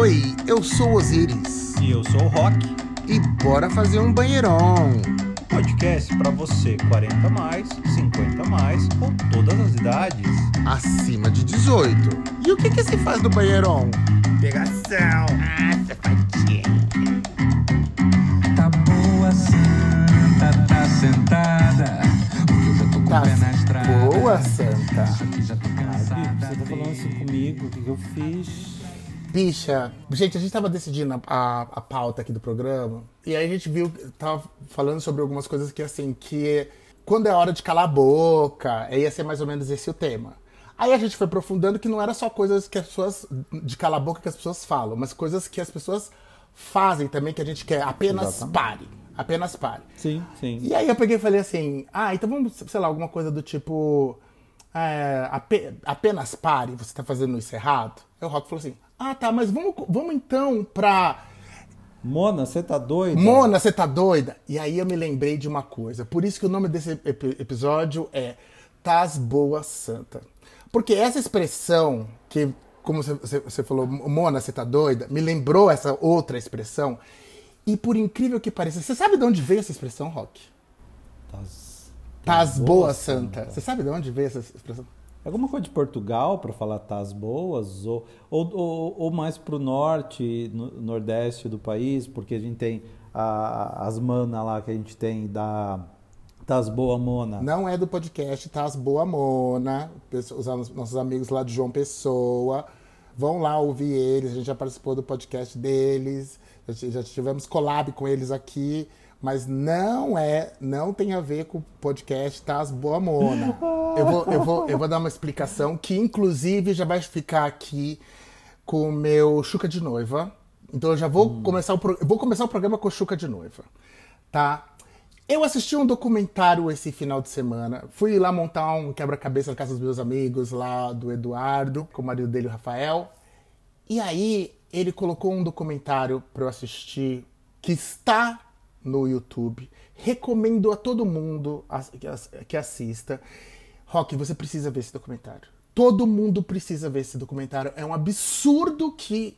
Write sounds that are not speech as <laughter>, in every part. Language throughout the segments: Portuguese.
Oi, eu sou Osiris. E eu sou o Rock. E bora fazer um banheirão. Podcast para você 40 mais, 50 mais ou todas as idades. Acima de 18. E o que que se faz no banheirão? Pegação. Ah, safadinha. Tá boa, santa, tá sentada. Porque eu já tô com Tá o pé na estrada. boa, santa. Isso aqui já tô cansada. Você tá falando assim comigo, o que, que eu fiz? Bicha, gente, a gente tava decidindo a, a, a pauta aqui do programa. E aí a gente viu, tava falando sobre algumas coisas que, assim, que quando é hora de calar a boca, ia ser mais ou menos esse o tema. Aí a gente foi aprofundando que não era só coisas que as pessoas, de calar a boca que as pessoas falam, mas coisas que as pessoas fazem também, que a gente quer apenas Exatamente. pare. Apenas pare. Sim, sim. E aí eu peguei e falei assim, ah, então vamos, sei lá, alguma coisa do tipo. é, ape- apenas pare, você tá fazendo isso errado? Aí o Rock falou assim, ah tá, mas vamos, vamos então pra. Mona, você tá doida? Mona, você tá doida? E aí eu me lembrei de uma coisa. Por isso que o nome desse ep- episódio é Tás Boa Santa. Porque essa expressão, que, como você- falou, Mona, você tá doida, me lembrou essa outra expressão. E por incrível que pareça, você sabe de onde veio essa expressão, Rock? Tás- Tás boa, boa, santa. Você sabe de onde veio essa expressão? Alguma coisa de Portugal para falar tás boas? Ou, ou, ou, ou mais pro norte, no, nordeste do país, porque a gente tem a- as manas lá que a gente tem da Tás boa Mona. Não é do podcast Tás Boa Mona. Os os nossos amigos lá de João Pessoa. Vão lá ouvir eles. A gente já participou do podcast deles. Já, já tivemos collab com eles aqui. Mas não é, não tem a ver com o podcast Tás Boa Mona. Eu vou, eu, vou, eu vou dar uma explicação que, inclusive, já vai ficar aqui com o meu Chuca de Noiva. Então eu já vou começar o pro- vou começar o programa com o Chuca de Noiva, tá? Eu assisti um documentário esse final de semana. Fui lá montar um quebra-cabeça na casa dos meus amigos, lá do Eduardo, com o marido dele, o Rafael. E aí ele colocou um documentário para eu assistir que está no YouTube. Recomendo a todo mundo que as- que assista. Rock, você precisa ver esse documentário. Todo mundo precisa ver esse documentário. É um absurdo que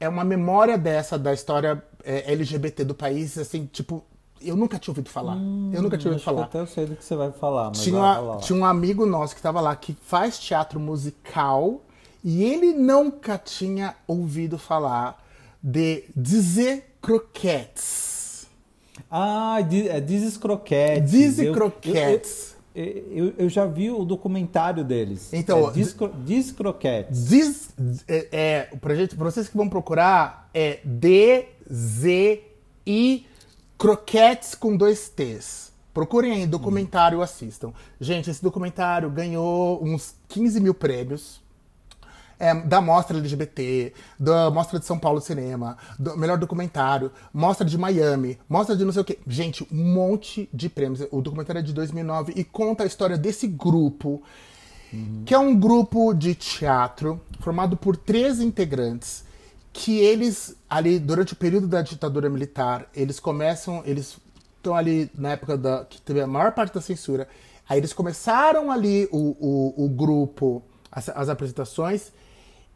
é uma memória dessa da história é, LGBT do país, assim, tipo, eu nunca tinha ouvido falar. eu nunca tinha ouvido Acho que falar. até eu sei do que você vai falar, mas Tinha, vai tinha um amigo nosso que estava lá que faz teatro musical e ele nunca tinha ouvido falar de Dizer Croquettes. Ah, é Dizes Croquetes. Dizzy Croquettes. Eu, eu, eu já vi o documentário deles. Então, é Diz, Cro- Diz Croquetes. Diz, é, é, pra, gente, pra vocês que vão procurar, é D-Z-I Croquetes com dois T's. Procurem aí, documentário, assistam. Gente, esse documentário ganhou uns 15 mil prêmios. É, da Mostra LGBT, da Mostra de São Paulo Cinema, do melhor documentário, Mostra de Miami, Mostra de não sei o quê. Gente, um monte de prêmios. O documentário é de 2009 e conta a história desse grupo, que é um grupo de teatro formado por três integrantes, que eles, ali, durante o período da ditadura militar, eles começam, eles estão ali na época da, que teve a maior parte da censura, aí eles começaram ali o, o, o grupo, as, as apresentações,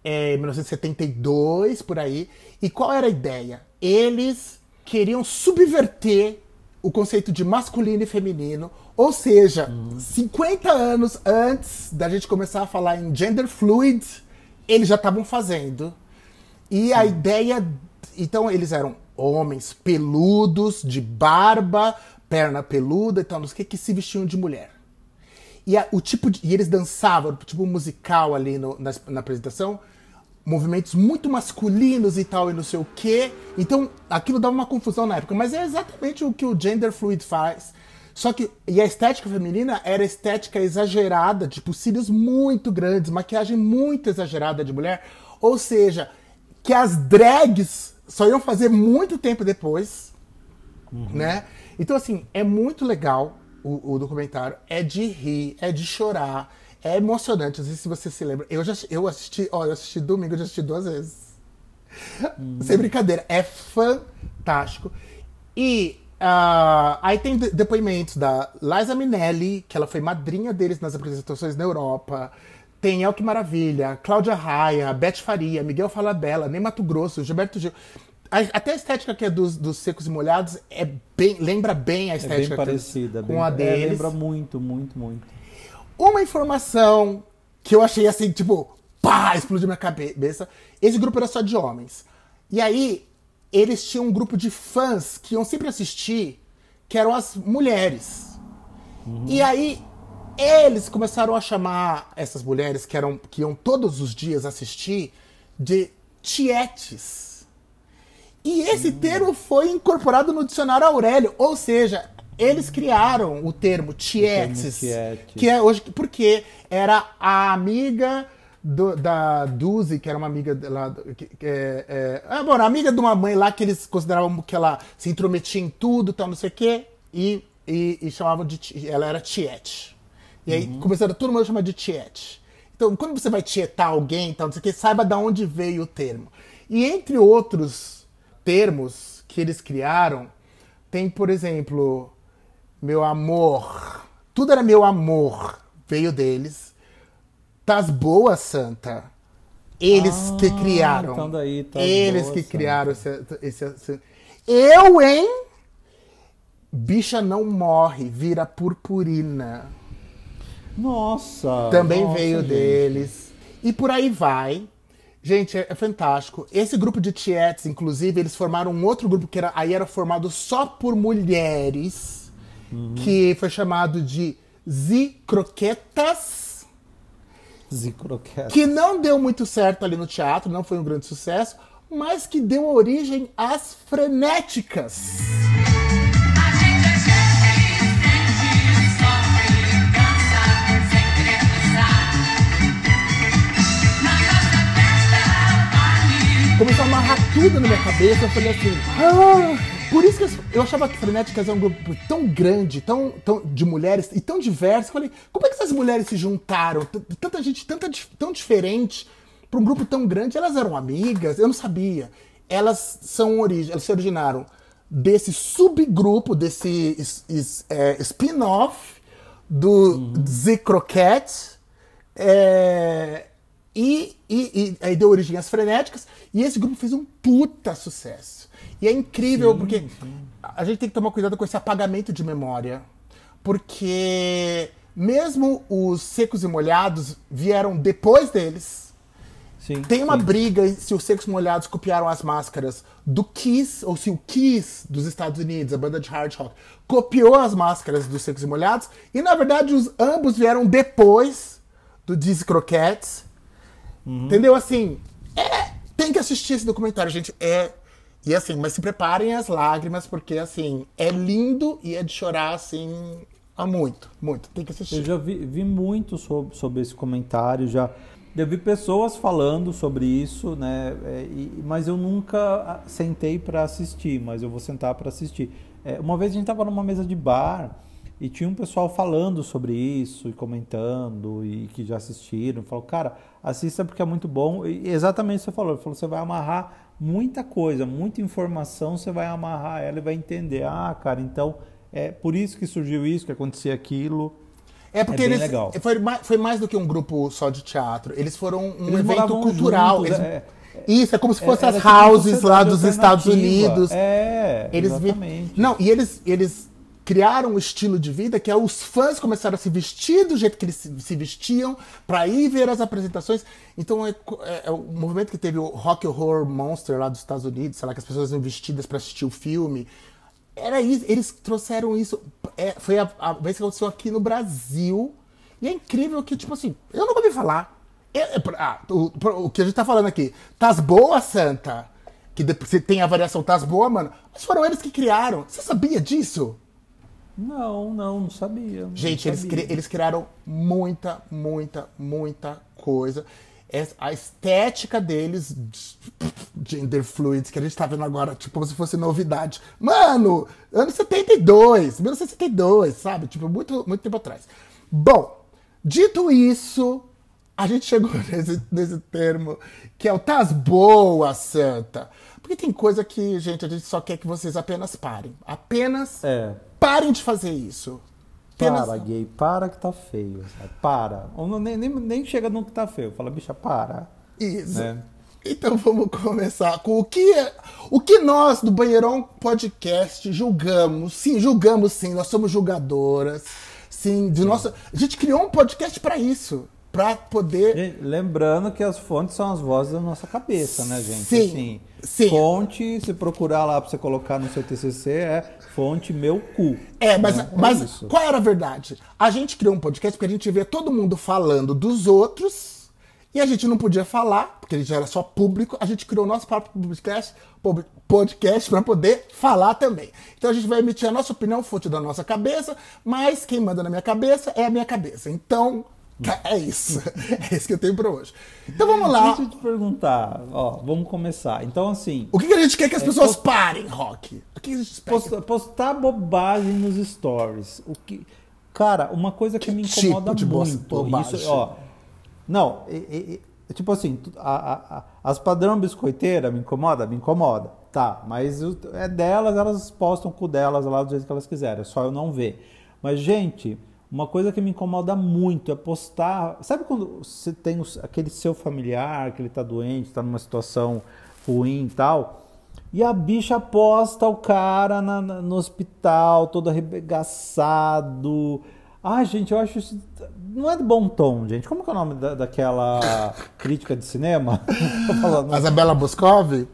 é, em 1972, por aí. E qual era a ideia? Eles queriam subverter o conceito de masculino e feminino, ou seja, 50 anos antes da gente começar a falar em gender fluid, eles já estavam fazendo. E a ideia. Então, eles eram homens peludos, de barba, perna peluda e tal, não sei o que, que se vestiam de mulher. E, a- o tipo de- e eles dançavam, tipo musical ali no- na, na apresentação, movimentos muito masculinos e tal, e não sei o quê. Então, aquilo dava uma confusão na época, mas é exatamente o que o gender fluid faz. Só que, e a estética feminina era estética exagerada, tipo cílios muito grandes, maquiagem muito exagerada de mulher. Ou seja, que as drags só iam fazer muito tempo depois, né? Então, assim, é muito legal o, o documentário. É de rir, é de chorar, é emocionante. Não sei se você se lembra. Eu já eu assisti, ó, eu assisti domingo, eu já assisti duas vezes. Sem brincadeira, é fantástico. E ah, aí tem de- depoimentos da Liza Minnelli, que ela foi madrinha deles nas apresentações na Europa. Tem El Que Maravilha, Cláudia Raia, Beth Faria, Miguel Falabella, Ney Mato Grosso, Gilberto Gil. A- Até a estética que é dos, dos secos e molhados é bem, lembra bem a É estética bem que eles- parecida. com bem, a é, deles. lembra muito, muito, muito. Uma informação que eu achei assim, tipo, pá, explodiu minha cabeça. Esse grupo era só de homens. E aí, eles tinham um grupo de fãs que iam sempre assistir, que eram as mulheres. E aí, eles começaram a chamar essas mulheres que, eram, que iam todos os dias assistir de tietes. E esse termo foi incorporado no dicionário Aurélio, ou seja, eles criaram o termo tietes, que é hoje porque era a amiga do- da Duzi, que era uma amiga lá, que, é, é, ah, bom, a amiga de uma mãe lá que eles consideravam que ela se intrometia em tudo, tal, não sei o quê, e, e, e chamavam de ela era tiete. E aí começaram todo mundo a chamar de tiete. Então, quando você vai tietar alguém, tal, não sei o que, saiba de onde veio o termo. E entre outros termos que eles criaram, tem, por exemplo, meu amor. Tudo era meu amor. Veio deles. Tás boa, Santa. Eles Ah, que criaram. então daí, Tás Eles boa, que Santa. criaram esse, esse, esse- Eu, hein? Bicha não morre, vira purpurina. Nossa! Também nossa, veio gente. deles. E por aí vai. Gente, é, é fantástico. Esse grupo de tietes, inclusive, eles formaram um outro grupo que era, aí era formado só por mulheres, Uhum. que foi chamado de Zicroquetas, Zicroqueta. que não deu muito certo ali no teatro, não foi um grande sucesso, mas que deu origem às frenéticas. Começou a amarrar tudo na minha cabeça. Eu falei assim, ah! Por isso que eu- achava que Frenéticas é um grupo tão grande, tão, tão de mulheres e tão diverso. Eu falei, como é que essas mulheres se juntaram? Tanta gente tanta, tão diferente para um grupo tão grande. Elas eram amigas? Eu não sabia. Elas são origem, elas se originaram desse subgrupo, desse é, spin-off do The Croquette. É, e, e, e aí deu origem às frenéticas. E esse grupo fez um puta sucesso. E é incrível porque a gente tem que tomar cuidado com esse apagamento de memória. Porque mesmo os secos e molhados vieram depois deles. Sim, Tem uma sim. briga se os secos e molhados copiaram as máscaras do Kiss, ou se o Kiss dos Estados Unidos, a banda de hard rock, copiou as máscaras dos secos e molhados. E na verdade os ambos vieram depois do Dizzy Croquettes. Entendeu? Assim, é, tem que assistir esse documentário, gente. É. E assim, mas se preparem as lágrimas, porque assim, é lindo e é de chorar, assim, há muito, muito. Tem que Eu assistir. já vi, vi muito sobre, sobre esse comentário, já eu vi pessoas falando sobre isso, né? é, e- mas eu nunca ah, sentei para assistir, mas eu vou sentar para assistir. É, uma vez a gente estava numa mesa de bar e tinha um pessoal falando sobre isso e comentando e que já assistiram. Falou, cara, assista porque é muito bom. E exatamente o que você falou. Ele falou, você vai amarrar muita coisa, muita informação, você vai amarrar ela e vai entender. Ah, cara, então é por isso que surgiu isso, que acontecia aquilo. É porque É eles. legal. Foi, mais, foi mais do que um grupo só de teatro. Eles foram um Eles evento cultural. juntos, Eles- é- Isso, é como se fossem Era as tipo houses lá dos Estados. Unidos. É, Eles vi- exatamente. Não, e eles, eles criaram um estilo de vida que é os fãs começaram a se vestir do jeito que eles se, vestiam pra ir ver as apresentações. Então é, é- é o movimento que teve o Rock Horror Monster lá dos Estados Unidos, sei lá, que as pessoas iam vestidas pra assistir o filme. Era isso, eles trouxeram isso. é, foi a, a vez que aconteceu aqui no Brasil. E é incrível que, tipo assim, eu nunca ouvi falar. É- ah, o, o que a gente tá falando aqui, Tás boa, Santa? Que você tem a variação Tás boa, mano. Mas foram eles que criaram. Você sabia disso? Não, não, não sabia. não Gente, eles, sabia. cri- eles criaram muita, muita, muita coisa. A estética deles, gender fluids, que a gente tá vendo agora, tipo, como se fosse novidade. Mano, ano 72, 1972, sabe? Tipo, muito, muito tempo atrás. Bom, dito isso, a gente chegou <laughs> nesse, nesse termo que é o Tás Boa, Santa. Porque tem coisa que, gente, a gente só quer que vocês apenas parem. Apenas É. parem de fazer isso. apenas. Para, gay, para que tá feio. sabe? Para. Ou nem, nem, nem chega no que tá feio. Fala, bicha, para. Isso. Né? Então vamos começar com o que é- o que nós do Banheirão Podcast julgamos. Sim, julgamos sim, nós somos julgadoras. Sim, de nossa, a gente criou um podcast pra isso, Pra poder lembrando que as fontes são as vozes da nossa cabeça, né, gente? Sim, Assim, sim. Fonte, se procurar lá pra você colocar no seu TCC, é fonte meu cu. É, mas, né? mas isso. qual era a verdade? A gente criou um podcast porque a gente via todo mundo falando dos outros e a gente não podia falar, porque a gente era só público. A gente criou o nosso próprio podcast, podcast para poder falar também. Então a gente vai emitir a nossa opinião, fonte da nossa cabeça, mas quem manda na minha cabeça é a minha cabeça. Então, tá- <laughs> é isso. É isso que eu tenho para hoje. Então vamos lá. Deixa eu te perguntar, ó, vamos começar. Então, assim, O que, que a gente quer que É, as pessoas parem, Rock? O que a gente espera? posta- postar bobagem nos stories. O que, cara, uma coisa que, me tipo incomoda bo- muito. Isso, ó, não, e- e- tipo assim, a- a- a- as padrão biscoiteira me incomoda, me incomoda. Tá, mas o- é delas, elas postam com delas lá do jeito que elas quiserem. É só eu não ver. Mas gente, uma coisa que me incomoda muito é postar. Sabe quando você tem aquele seu familiar que ele tá doente, tá numa situação ruim e tal? E a bicha posta o cara na- na- no hospital, todo arregaçado. Ai, gente, eu acho isso. Não é de bom tom, gente. Como que é o nome da- daquela <laughs> crítica de cinema? <laughs> A Isabela Boscov?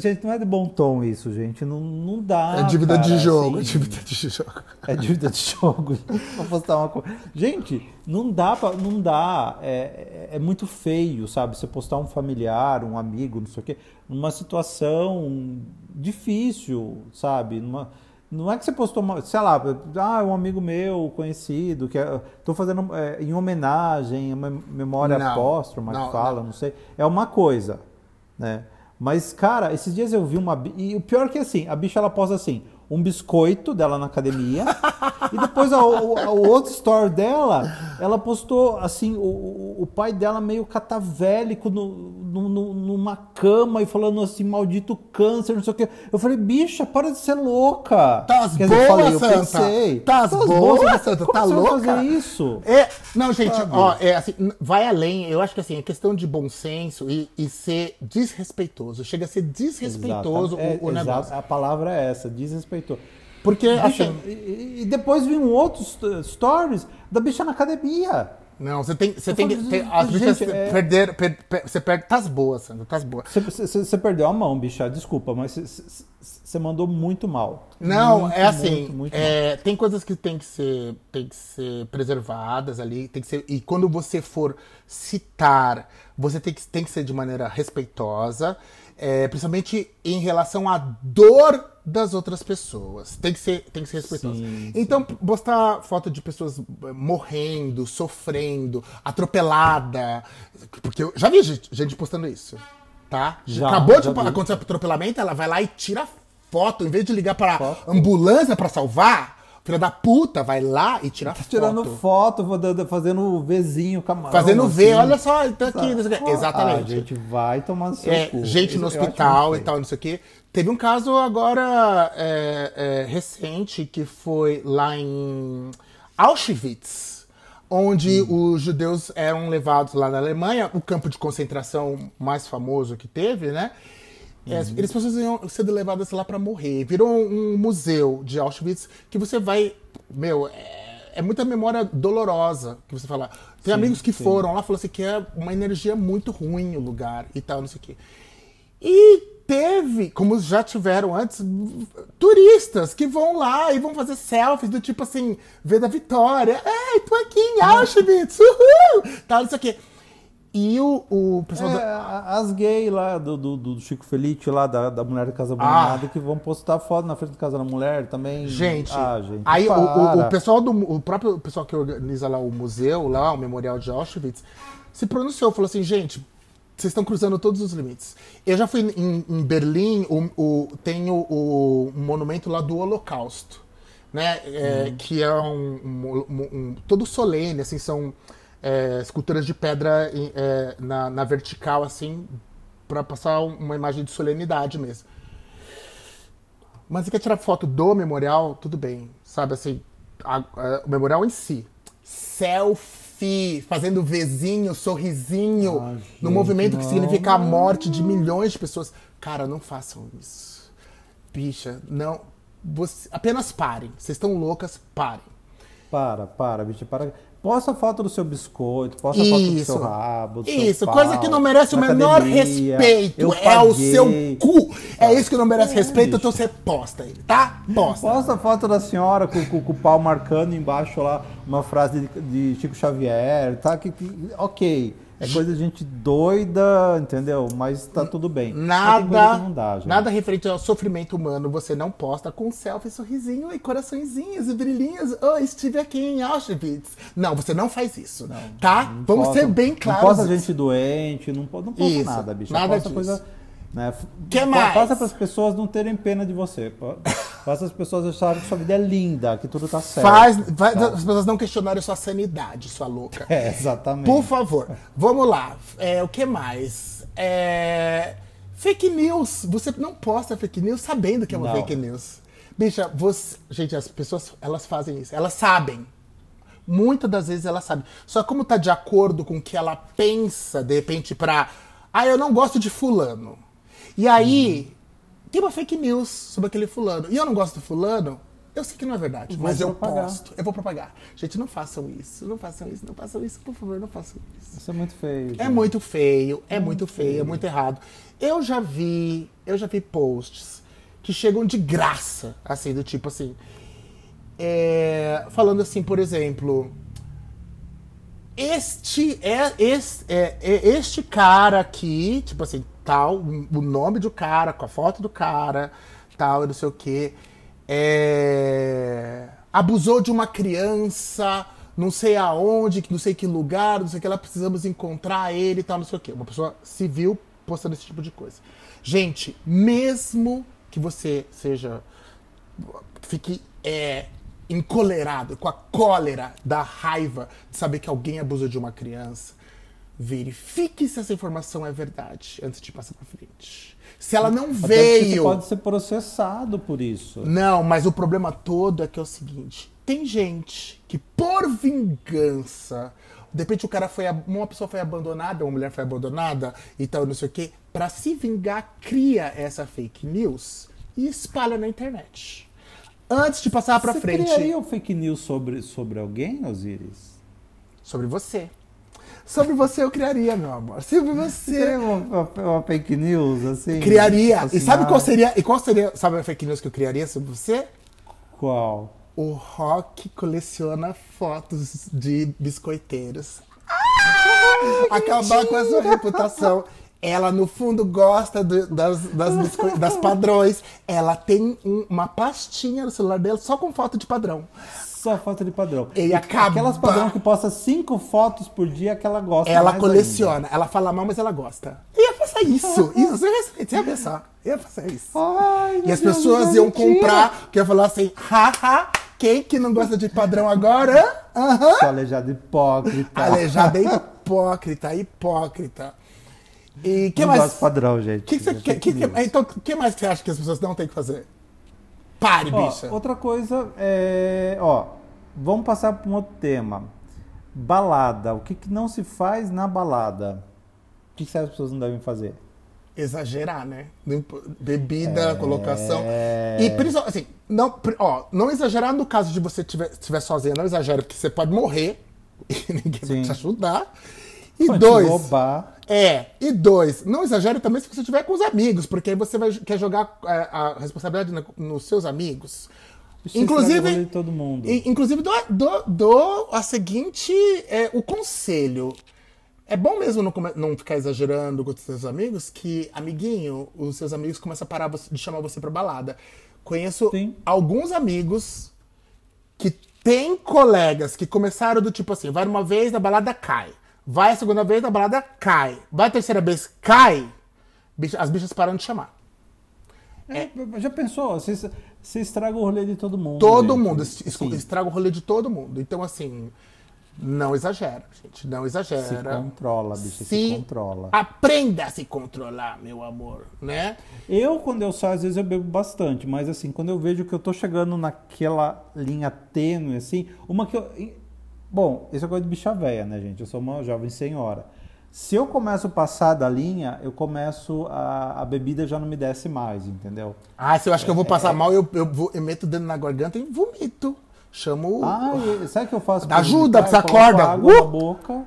Gente, não é de bom tom isso, gente. Não, não dá. é dívida de cara, jogo, é assim. <laughs> dívida de jogo. É dívida de jogo. <laughs> Vou postar uma coisa. Gente, não dá pra, não dá. É, é- é muito feio, sabe? Você postar um familiar, um amigo, não sei o quê, numa situação difícil, sabe? Numa, não é que você postou uma, sei lá, ah, um amigo meu conhecido que é, tô fazendo é, em homenagem, uma memória Não, póstuma não, que fala, não. não sei. É uma coisa, né? Mas, cara, esses dias eu vi uma. E o pior que assim, a bicha ela posta assim, um biscoito dela na academia. e depois a- o, a- o outro story dela, ela postou assim, o, o- pai dela meio catavélico no, no- numa cama e falando assim, maldito câncer, não sei o quê. Eu falei, bicha, para de ser louca. Tás Quer dizer, eu boa, falei, eu pensei. Tás "Tás boa, Santa. Santa, Como tá louca?" fazer isso? É, não, gente, Sabe? ó, é assim, vai além. Eu acho que assim, é questão de bom senso e, e ser desrespeitoso. Chega a ser desrespeitoso Exata- o, o é, negócio. exato, a palavra é essa, desrespeitou. Porque, Bicha, assim, e, e depois vi um outro st- stories da bicha na academia. não, você tem, você Eu tem que. falo, tem- gente, as bichas é- perder, per- per- você perde. Tás boas, Sandra, tás boas. Você- Você você perdeu a mão, bicha, desculpa, mas você- mandou muito mal. Não, Muito, é assim, muito, muito mal. é, tem coisas que tem que ser, tem que ser preservadas ali, tem que ser, e quando você for citar, você tem que, tem que ser de maneira respeitosa, é, principalmente em relação à dor das outras pessoas. Tem que ser, tem que ser respeitoso. Sim, então, postar foto de pessoas eh, morrendo, sofrendo, atropelada, porque eu já vi gente, gente postando isso, tá? Já, Acabou de já vi. acontecer atropelamento, ela vai lá e tira foto, em vez de ligar para ambulância pra salvar, filha da puta vai lá e tira Tá foto. tirando foto, fazendo o Vzinho com a mão. Fazendo assim. olha só, tá aqui, o quê. Ah, Exatamente. gente, vai tomar no seu É, cu. gente no eu hospital e tal, não sei o quê. Teve um caso agora é, é, recente que foi lá em Auschwitz, onde Hum. os judeus eram levados lá na Alemanha, o campo de concentração mais famoso que teve, né? É, Uhum. Eles iam ser levadas lá pra morrer. Virou um museu de Auschwitz que você vai. Meu, é, é muita memória dolorosa que você fala. Tem amigos que foram lá, falou assim que é uma energia muito ruim o lugar e tal, não sei o quê. E teve, como já tiveram antes, turistas que vão lá e vão fazer selfies do tipo assim, ver da Vitória. Ei, tô aqui em Auschwitz, uhul! Tal, não sei o quê. E o, o pessoal É, da- as gays lá do, do, do Chico Felite, lá da, da Mulher da Casa Ah. Abandonada, que vão postar foto na frente da Casa da Mulher também. Gente, ah, gente aí o, o- o pessoal do o próprio pessoal que organiza lá o museu, lá o Memorial de Auschwitz, se pronunciou, falou assim, gente, vocês estão cruzando todos os limites. Eu já fui em, em Berlim, o, o- tem o, o monumento lá do Holocausto, né? é, Que é um, um- um- um- todo solene, assim, são é, esculturas de pedra é, na, na vertical, assim, para passar uma imagem de solenidade mesmo. Mas você quer tirar foto do memorial, tudo bem. Sabe assim, a- a- o memorial em si. Selfie, fazendo Vzinho, sorrisinho, Ah, no gente, movimento que não. significa a morte de milhões de pessoas. Cara, não façam isso. Bicha, não. Você- apenas parem. Vocês estão loucas, parem. Para, para, bicho, para. Posta foto do seu biscoito, posta foto do Isso. seu rabo. Do Isso, seu coisa pau, que não merece o menor academia. respeito. É o seu cu. É isso que não merece É, respeito, bicho. então você posta ele, tá? Posta. Posta a foto da senhora com, com- com o pau marcando embaixo lá uma frase de, de Chico Xavier, tá? Que, que- ok. É coisa de gente doida, entendeu? Mas tá tudo bem. Nada, não dá, nada referente ao sofrimento humano você não posta com selfie, sorrisinho e coraçõezinhos e brilhinhos. Oh, estive aqui em Auschwitz. Não, você não faz isso, tá? Não Vamos posta- ser bem Não claros. posta nisso. gente doente, não, não posta nada, bicho. nada posta disso. coisa. Né? Que mais? Passa para as pessoas não terem pena de você. Faça as pessoas acharem que sua vida é linda, que tudo tá certo. Faz, faz tá? as pessoas não questionarem sua sanidade, sua louca. <laughs> É, exatamente. Por favor, vamos lá. É, o que mais? É, fake news. Você não posta fake news sabendo que é uma Não. fake news. Bicha, você... gente, as pessoas elas fazem isso. Elas sabem. Muitas das vezes elas sabem. Só como tá de acordo com o que ela pensa, de repente, pra. Ah, eu não gosto de fulano. E aí, tem uma fake news sobre aquele fulano. E eu não gosto do fulano. Eu sei que não é verdade, mas eu propagar. posto. Eu vou propagar. Gente, não façam isso. Não façam isso, não façam isso. Por favor, não façam isso. Isso é muito feio. É gente. muito feio, é muito feio, é muito errado. Eu já vi, eu já vi posts que chegam de graça, assim, do tipo assim, é, falando assim, por exemplo, este é, este é, é este cara aqui, tipo assim, tal, o nome do cara, com a foto do cara, tal, não sei o quê, é, abusou de uma criança, não sei aonde, não sei que lugar, não sei o que lá, precisamos encontrar ele tal, não sei o quê. Uma pessoa civil postando esse tipo de coisa. Gente, mesmo que você seja fique é, encolerado, com a cólera da raiva de saber que alguém abusou de uma criança, verifique se essa informação é verdade antes de passar pra frente. Se ela não Até veio. Você pode ser processado por isso. Não, mas o problema todo é que é o seguinte: tem gente que, por vingança, de repente o cara foi. Uma pessoa foi abandonada, uma mulher foi abandonada e tal, não sei o quê, pra se vingar, cria essa fake news e espalha na internet. Antes de passar pra Você frente criaria um fake news sobre, sobre alguém, Osiris? sobre você. Sobre você eu criaria, meu amor. Sobre Você uma, uma- fake news, assim? Criaria. Assim, E sabe qual ah, seria? E qual seria, sabe a fake news que eu criaria sobre você? Qual? O Rock coleciona fotos de biscoiteiros. Acabar com a sua reputação. Ela, no fundo, gosta do- das, das, das padrões. Ela tem um- uma pastinha no celular dela só com foto de padrão. Só foto de padrão. E acaba- Aquelas padrão que posta cinco fotos por dia que ela gosta Ela coleciona. Ela fala mal, mas ela gosta. Ia fazer isso. <laughs> Isso, você ia- você ia pensar. Ia fazer isso. ainda. Ai, E as Deus, pessoas é iam mentira. comprar, que ia falar assim, haha, quem que não gosta de padrão agora? Aham. Sua aleijada hipócrita. Aleijada <laughs> hipócrita, hipócrita. E que Não mais? gosto padrão, gente. que que você- que- que- então, o que mais que você acha que as pessoas não têm que fazer? Pare, Ó, bicha. outra coisa é. Ó, vamos passar para um outro tema. Balada. O que, que não se faz na balada? O que, que as pessoas não devem fazer? Exagerar, né? Bebida, É. colocação. E principalmente, assim, não, ó, não exagerar no caso de você estiver estiver sozinha, não exagera, porque você pode morrer <laughs> e ninguém vai Sim. te ajudar. E Pode dois. roubar. É, e dois, não exagere também se você estiver com os amigos, porque aí você vai, quer jogar é, a responsabilidade na- nos seus amigos. Isso o Inclusive, todo mundo. inclusive dou, dou, dou a seguinte, é, o conselho. É bom mesmo não, não ficar exagerando com os seus amigos, que, amiguinho, os seus amigos começam a parar de chamar você pra balada. Conheço Sim. alguns amigos que tem colegas que começaram do tipo assim, vai uma vez na balada, cai. Vai a segunda vez na balada, cai. Vai a terceira vez, cai. As bichas param de chamar. É, Já pensou? Você, você estraga o rolê de todo mundo. Todo gente. mundo. Sim. Estraga o rolê de todo mundo. Então, assim, Não exagera, gente. Não Se exagera. controla, bicha, se, controla. Aprenda a se controlar, meu amor, né? Eu, quando eu saio, às vezes eu bebo bastante, mas assim, quando eu vejo que eu tô chegando naquela linha tênue, assim, uma que eu. Bom, isso é coisa de bicha véia, né, gente? Eu sou uma jovem senhora. Se eu começo a passar da linha, eu começo a, a bebida já não me desce mais, entendeu? Ah, se eu acho que eu vou É. passar mal, eu, eu, vou, eu meto o dedo na garganta e vomito. Chamo. o- Ah, e sabe o que eu faço? Ajuda, Ah, você coloco acorda. água Uh! na boca.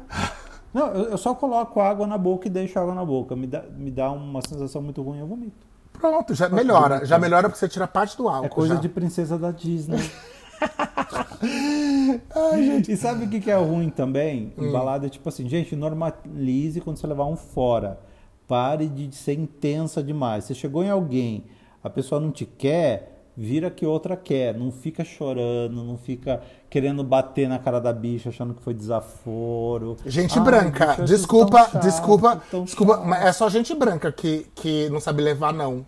Não, eu, eu só coloco água na boca e deixo água na boca. Me dá, me dá uma sensação muito ruim, eu vomito. Pronto, já melhora. Já melhora porque você tira parte do álcool. É coisa já. de princesa da Disney. <laughs> <laughs> E sabe o que, que é ruim também? Hum. Em balada, é tipo assim, gente, normalize quando você levar um fora. Pare de ser intensa demais. Você chegou em alguém, a pessoa não te quer, vira que outra quer. Não fica chorando, não fica querendo bater na cara da bicha, achando que foi desaforo. Gente Ai, branca, desculpa, chato, desculpa, desculpa, chato. mas é só gente branca que, que não sabe levar não.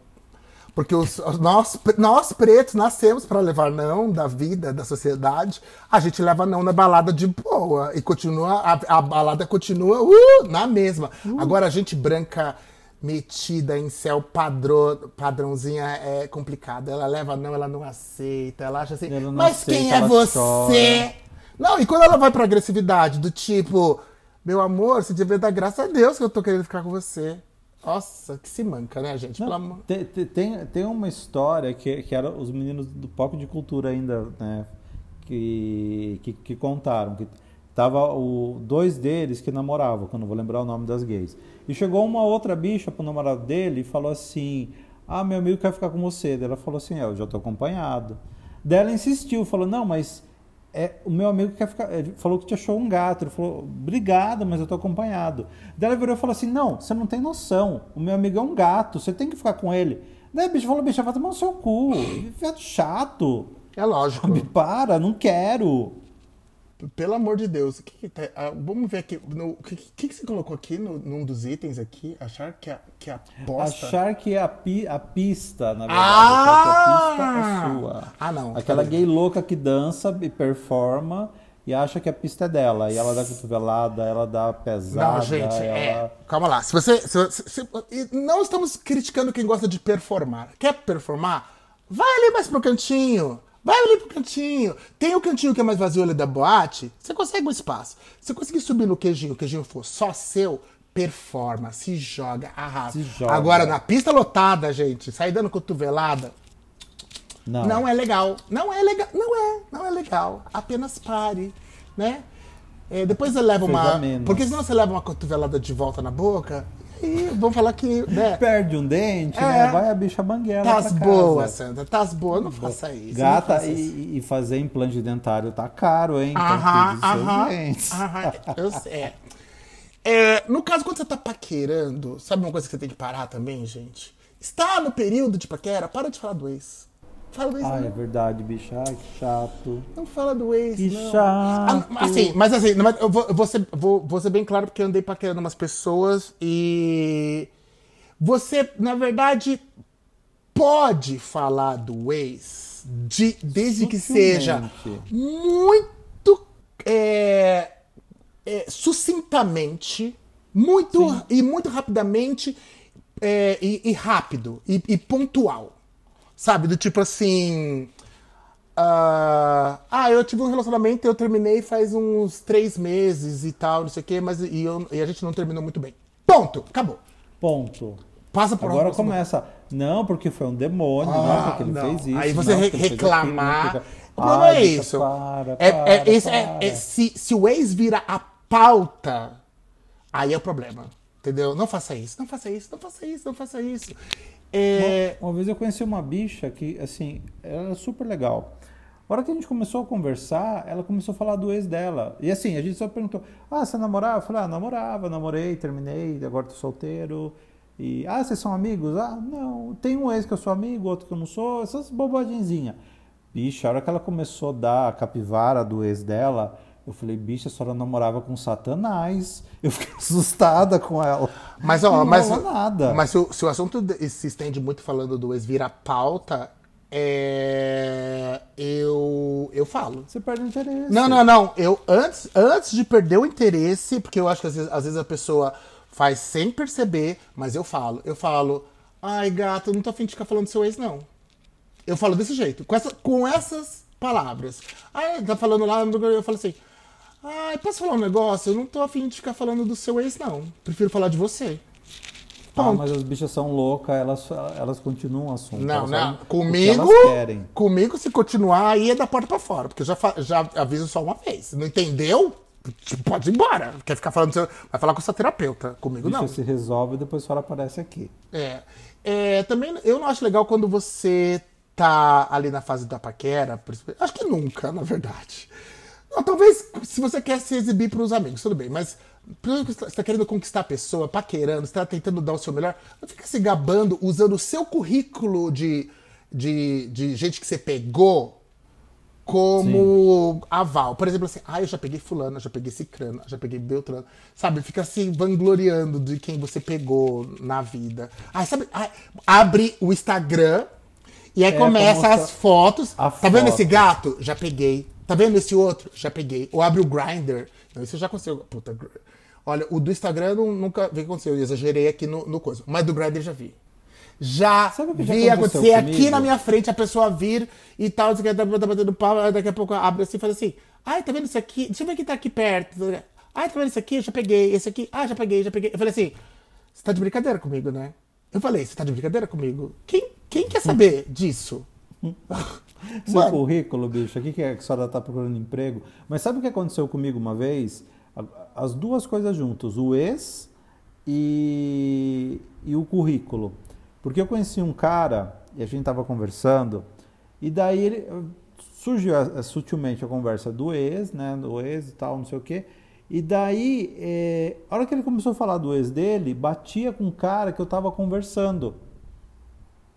Porque os, nós, nós pretos nascemos pra levar não da vida, da sociedade. A gente leva não na balada de boa e continua a, a balada continua uh, na mesma. Agora a gente branca metida em céu padrão, padrãozinha é complicada. Ela leva não, ela não aceita, ela acha assim. Ela Mas quem aceita, é ela você? chora." Não, e quando ela vai pra agressividade, do tipo, meu amor, você devia dar graças a Deus que eu tô querendo ficar com você. Nossa, que se manca, né, gente? Pelo amor. Tem, tem- tem, uma história que, que era os meninos do Pop de Cultura ainda, né? Que, que, que contaram. Que tava o, dois deles que namoravam, que eu não vou lembrar o nome das gays. E chegou uma outra bicha pro namorado dele e falou assim: Ah, meu amigo quer ficar com você. Daí ela falou assim: é, Eu já tô acompanhado. Daí ela insistiu, falou: Não, mas é, o meu amigo quer ficar. Falou que te achou um gato. Ele falou, obrigado, mas eu tô acompanhado. Daí ela virou e falou assim: não, você não tem noção. O meu amigo é um gato, você tem que ficar com ele. Daí a bicha falou, bicha, vai tomar no seu cu. <laughs> Viado chato. É lógico. Me para, não quero. Pelo amor de Deus. O que que tá- ah, vamos ver aqui. O que, que, que você colocou aqui no, num dos itens aqui? Achar que a, que a. Achar que a, pi- a pista, na verdade, Ah! a pista é sua. Ah, não. Aquela gay louca que dança e performa e acha que a pista é dela. E ela dá cotovelada, ela dá pesada. Não, gente, ela... é. Calma lá. Se você. se se- e não estamos criticando quem gosta de performar. Quer performar? Vai ali mais pro cantinho. Vai ali pro cantinho. Tem o cantinho que é mais vazio ali da boate. Você consegue um espaço. Se você conseguir subir no queijinho, o queijinho for só seu, performa, se joga, arrasa. Se joga. Agora, na pista lotada, gente, sair dando cotovelada, Não. não é legal. Não é legal. Não é. Não é legal. Apenas pare, né? É, depois você leva uma. Porque senão você leva uma cotovelada de volta na boca e vão falar que. Né, Perde um dente, É. né? Vai a bicha banguela Tás casa. boas, Sandra. Tás boas. Não faça isso. Gata, faça isso. e, e fazer implante dentário tá caro, hein? Então Aham, aham, aham, eu <laughs> sei. É, no caso, quando você tá paquerando, sabe uma coisa que você tem que parar também, gente? Está no período de paquera, para de falar do ex. Fala do ex, Ai, é verdade, bicha. Ai, que chato. Não fala do ex, Que não. chato. Ah, assim, mas assim, mas eu vou, vou ser, vou, vou ser bem claro porque eu andei paquerando umas pessoas e você, na verdade, pode falar do ex de, desde que seja muito é, é, sucintamente, muito e muito rapidamente é, e, e rápido e, e pontual, sabe? Do tipo assim, ah, ah, eu tive um relacionamento, eu terminei faz uns três meses e tal, não sei o quê, mas e, eu- e a gente não terminou muito bem. Ponto, acabou. Ponto. Passa por Agora começa. Não, porque foi um demônio, não, Ah, porque ele não. fez isso. Aí você não, re- reclamar. aquilo, não, porque- O problema Ai, é isso. Para, É- é- para, é- para. é- se, se o ex vira a pauta, aí é o problema. Entendeu? Não faça isso, não faça isso, não faça isso, não faça isso. É, Uma vez eu conheci uma bicha que, assim, ela era super legal. A hora que a gente começou a conversar, ela começou a falar do ex dela. E assim, a gente só perguntou: Ah, você namorava? Eu falei: Ah, namorava, namorei, terminei, agora tô solteiro. E, ah, vocês são amigos? Ah, não. Tem um ex que eu sou amigo, outro que eu não sou, essas bobagenzinhas. Bicha, a hora que ela começou a dar a capivara do ex dela, eu falei: Bicha, a senhora namorava com Satanás. Eu fiquei <laughs> assustada com ela. mas, ó, não mas, nada. mas se, o, se o assunto se estende muito falando do ex vira pauta, é, eu, eu falo. Você perde o interesse. Não, não, não. Eu antes, antes de perder o interesse, porque eu acho que às vezes, às vezes a pessoa faz sem perceber, mas eu falo. Eu falo, ai, gato, eu não tô afim de ficar falando do seu ex, não. Eu falo desse jeito, com, essa, com essas palavras. Aí tá falando lá, eu falo assim, ai, posso falar um negócio? Eu não tô afim de ficar falando do seu ex, não. Prefiro falar de você. Ah, mas as bichas são loucas, elas, elas continuam o assunto. Não, não. Comigo, comigo, se continuar, aí é da porta pra fora. Porque eu já, já aviso só uma vez. Não entendeu? Tipo, Pode ir embora. Quer ficar falando. do seu- Vai falar com sua terapeuta. Comigo Bicha não. se resolve e depois fora aparece aqui. É. É, Também eu não acho legal quando você tá ali na fase da paquera. Acho que nunca, na verdade. Não, talvez se você quer se exibir pros amigos, tudo bem. Mas você tá querendo conquistar a pessoa, paquerando, você tá tentando dar o seu melhor, não fica se gabando usando o seu currículo de, de, de gente que você pegou como aval. Por exemplo, assim, ah, eu já peguei fulano, eu já peguei cicrano, eu já peguei beltrano. Sabe, fica assim, vangloriando de quem você pegou na vida. Ai, sabe, ai, abre o Instagram e aí É, começa as fotos. tá vendo foto. esse gato? Já peguei. Tá vendo esse outro? Já peguei. Ou abre o Grindr. Não, isso já aconteceu. Puta, olha, o do Instagram eu nu- nunca vi que aconteceu. Eu exagerei aqui no, no coisa. Mas do Grindr eu já vi. Já que vi acontecer aqui comigo? na minha frente a pessoa vir e tal, que, tá tá batendo pau, daqui a pouco abre assim e fala assim: Ai, tá vendo isso aqui? Deixa eu ver quem tá aqui perto. Ai, tá vendo isso aqui? Eu já peguei. Esse aqui? Ah, já peguei, já peguei. Eu falei assim: Você tá de brincadeira comigo, né? Eu falei: Você tá de brincadeira comigo? Quem, quem quer saber disso? <laughs> Seu Mano. currículo, bicho, aqui que a senhora tá procurando emprego. Mas sabe o que aconteceu comigo uma vez? As duas coisas juntos, o ex e, e o currículo. Porque eu conheci um cara e a gente tava conversando, e daí ele surgiu sutilmente a conversa do ex, né? Do ex e tal, não sei o quê. E daí, eh, a hora que ele começou a falar do ex dele, batia com o cara que eu tava conversando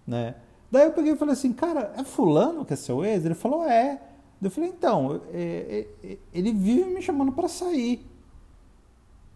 né? Daí eu peguei e falei assim, cara, é fulano que é seu ex? Ele falou, é. Eu falei, então, é, é, é, ele vive me chamando pra sair.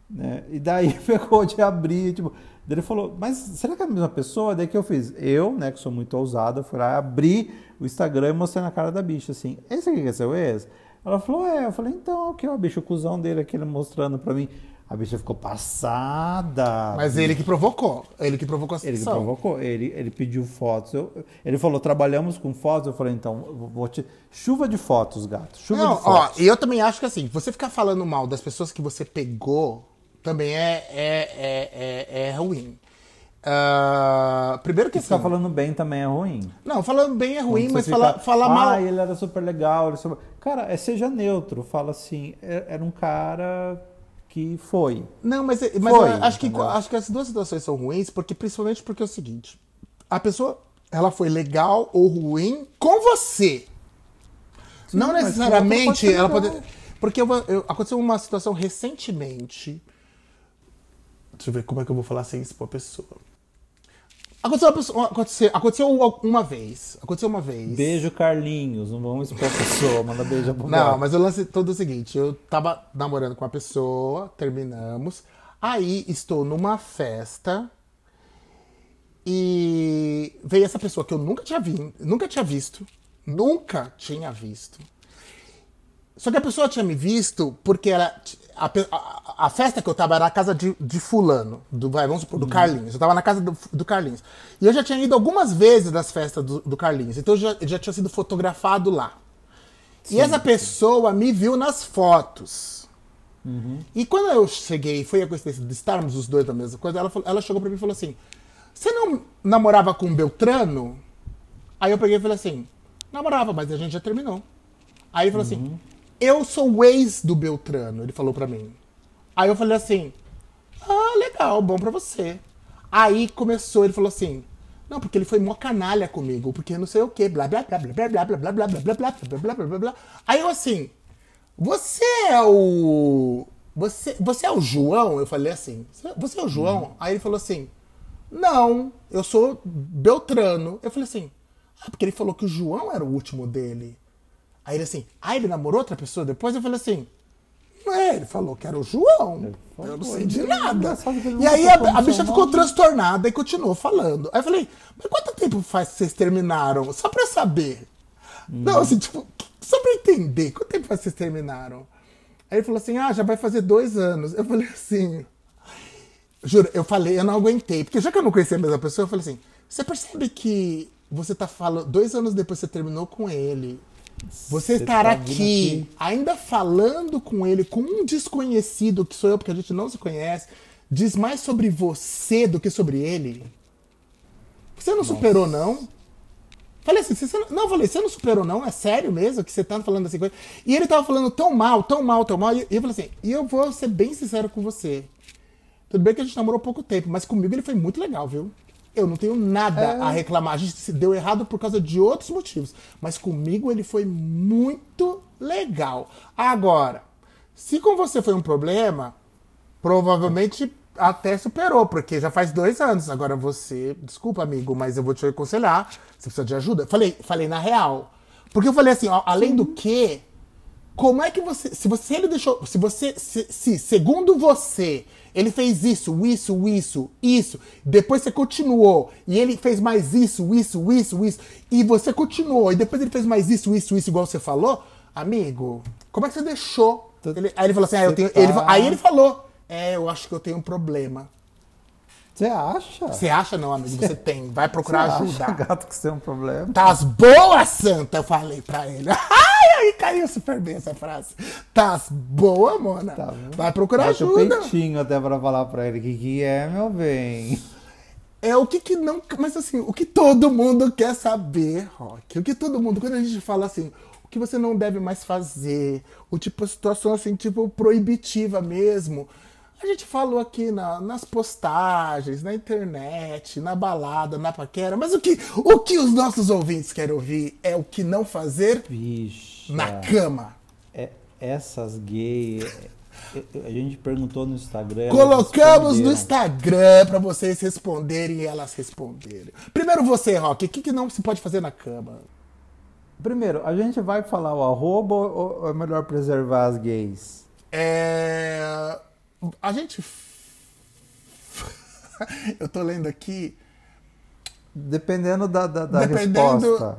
Né? E daí <laughs> pegou de abrir, tipo, ele falou, mas será que é a mesma pessoa? Daí que eu fiz, eu, né, que sou muito ousada, fui lá, abri o Instagram e mostrei na cara da bicha, assim, esse aqui que é seu ex? Ela falou, é. Eu falei, então, aqui, ó, bicho, o cuzão dele, aquele mostrando pra mim. A bicha ficou passada. Mas ele que provocou. Ele que provocou a Ele que situação. provocou, ele, ele pediu fotos. Eu- ele falou, trabalhamos com fotos. Eu falei, então, vou te. Chuva de fotos, gato. Chuva Não, de ó, fotos. e eu também acho que assim, você ficar falando mal das pessoas que você pegou também é, é, é, é, é ruim. Ah, primeiro que E ficar assim, falando bem também é ruim. Não, falando bem é ruim, mas falar falar ah, mal. ele era super legal. Ele super... Cara, é seja neutro. Fala assim, é- era um cara que foi. Não, mas, mas Foi, acho que, entendeu? acho que as duas situações são ruins, porque principalmente porque é o seguinte: a pessoa ela foi legal ou ruim com você. não mas necessariamente outra pode ela pode. Porque eu, eu- aconteceu uma situação recentemente. Deixa eu ver como é que eu vou falar sem expor a pessoa. Aconteceu, uma pessoa- aconteceu, aconteceu uma vez. Aconteceu uma vez. Beijo, Carlinhos. Não vamos expor a pessoa. Manda beijo pro Não, mas o lance todo é o seguinte: eu tava namorando com uma pessoa, terminamos. Aí estou numa festa e veio essa pessoa que eu nunca tinha visto, nunca tinha visto, nunca tinha visto. Só que a pessoa tinha me visto porque ela. A, a- a festa que eu tava era na casa de, de fulano, do, vai, vamos supor, do Carlinhos. Eu tava na casa do, do Carlinhos. E eu já tinha ido algumas vezes das festas do, do Carlinhos. Então eu já, eu já tinha sido fotografado lá. e essa pessoa me viu nas fotos. E quando eu cheguei, foi a coincidência de estarmos os dois na mesma coisa, ela, falou- ela chegou pra mim e falou assim: Você não namorava com o Beltrano? Aí eu peguei e falei assim: Namorava, mas a gente já terminou. Aí ele falou assim: Eu sou o ex do Beltrano, ele falou pra mim. Aí eu falei assim: Ah, legal, bom pra você. Aí começou, ele falou assim: Não, porque ele foi mó canalha comigo, porque não sei o blá blá blá blá blá blá blá blá blá blá blá blá blá blá blá blá blá. Aí eu assim: Você é o. Você, você é o João? Eu falei assim: Você é o João? Aí ele falou assim: Não, eu sou Beltrano. Eu falei assim: Ah, porque ele falou que o João era o último dele. Aí ele assim: Ah, ele namorou outra pessoa depois? Eu falei assim: É, ele falou que era o João. Eu não sei de nada. E nunca aí a, a bicha ficou transtornada e continuou falando. Aí eu falei, mas quanto tempo faz que vocês terminaram? Só pra saber. Hum. Não, assim, tipo, só pra entender. Quanto tempo faz que vocês terminaram? Aí ele falou assim, ah, já vai fazer dois anos. Eu falei assim, Juro, eu falei, eu não aguentei. Porque já que eu não conhecia a mesma pessoa, eu falei assim: você percebe que você tá falando. Dois anos depois você terminou com ele. Você, estar tá aqui, aqui. ainda falando com ele, com um desconhecido, que sou eu, porque a gente não se conhece, diz mais sobre você do que sobre ele. Você não superou, não? Falei assim, você não, não, falei, você não superou, não? É sério mesmo que você tá falando assim coisa? E ele tava falando tão mal, tão mal, tão mal. E eu falei assim, e eu vou ser bem sincero com você. Tudo bem que a gente namorou pouco tempo, mas comigo ele foi muito legal, viu? Eu não tenho nada É. a reclamar. A gente se deu errado por causa de outros motivos. Mas comigo ele foi muito legal. Agora, se com você foi um problema, provavelmente até superou, porque já faz dois anos. Agora você, desculpa, amigo, mas eu vou te aconselhar. Você precisa de ajuda. Falei, falei na real. Porque eu falei assim, ó, além do que, como é que você. Se você ele deixou. Se você. Se, se, segundo você, ele fez isso, isso, isso, isso. Depois você continuou. E ele fez mais isso, isso, isso, isso. E você continuou. E depois ele fez mais isso, isso, isso, igual você falou. Amigo, como é que você deixou? Ele- aí ele falou assim, ah, eu tenho. Ele, aí ele falou. É, eu acho que eu tenho um problema. Você acha? Você acha não, amigo? Você tem. Vai procurar Você ajuda. acha, gato, que você é um problema? Tás boa, santa, eu falei pra ele. <laughs> Ai, aí caiu super bem essa frase. Tás boa, mona. Tá? Vai procurar Bate o ajuda. peitinho até pra falar pra ele o que, que é, meu bem. É o que que não. Mas assim, o que todo mundo quer saber, Rock. O que todo mundo. Quando a gente fala assim, o que você não deve mais fazer, o tipo, a situação assim, tipo, proibitiva mesmo. A gente falou aqui na- nas postagens, na internet, na balada, na paquera, mas o que, o que os nossos ouvintes querem ouvir é o que não fazer Bicha. na cama. É, essas gays. é, é, A gente perguntou no Instagram. Colocamos no. Instagram pra vocês responderem e elas responderem. Primeiro você, Rock, o que, que não se pode fazer na cama? Primeiro, a gente vai falar o arroba ou é melhor preservar as gays? É... A gente. <laughs> Eu tô lendo aqui. Dependendo da, da, da Dependendo- resposta.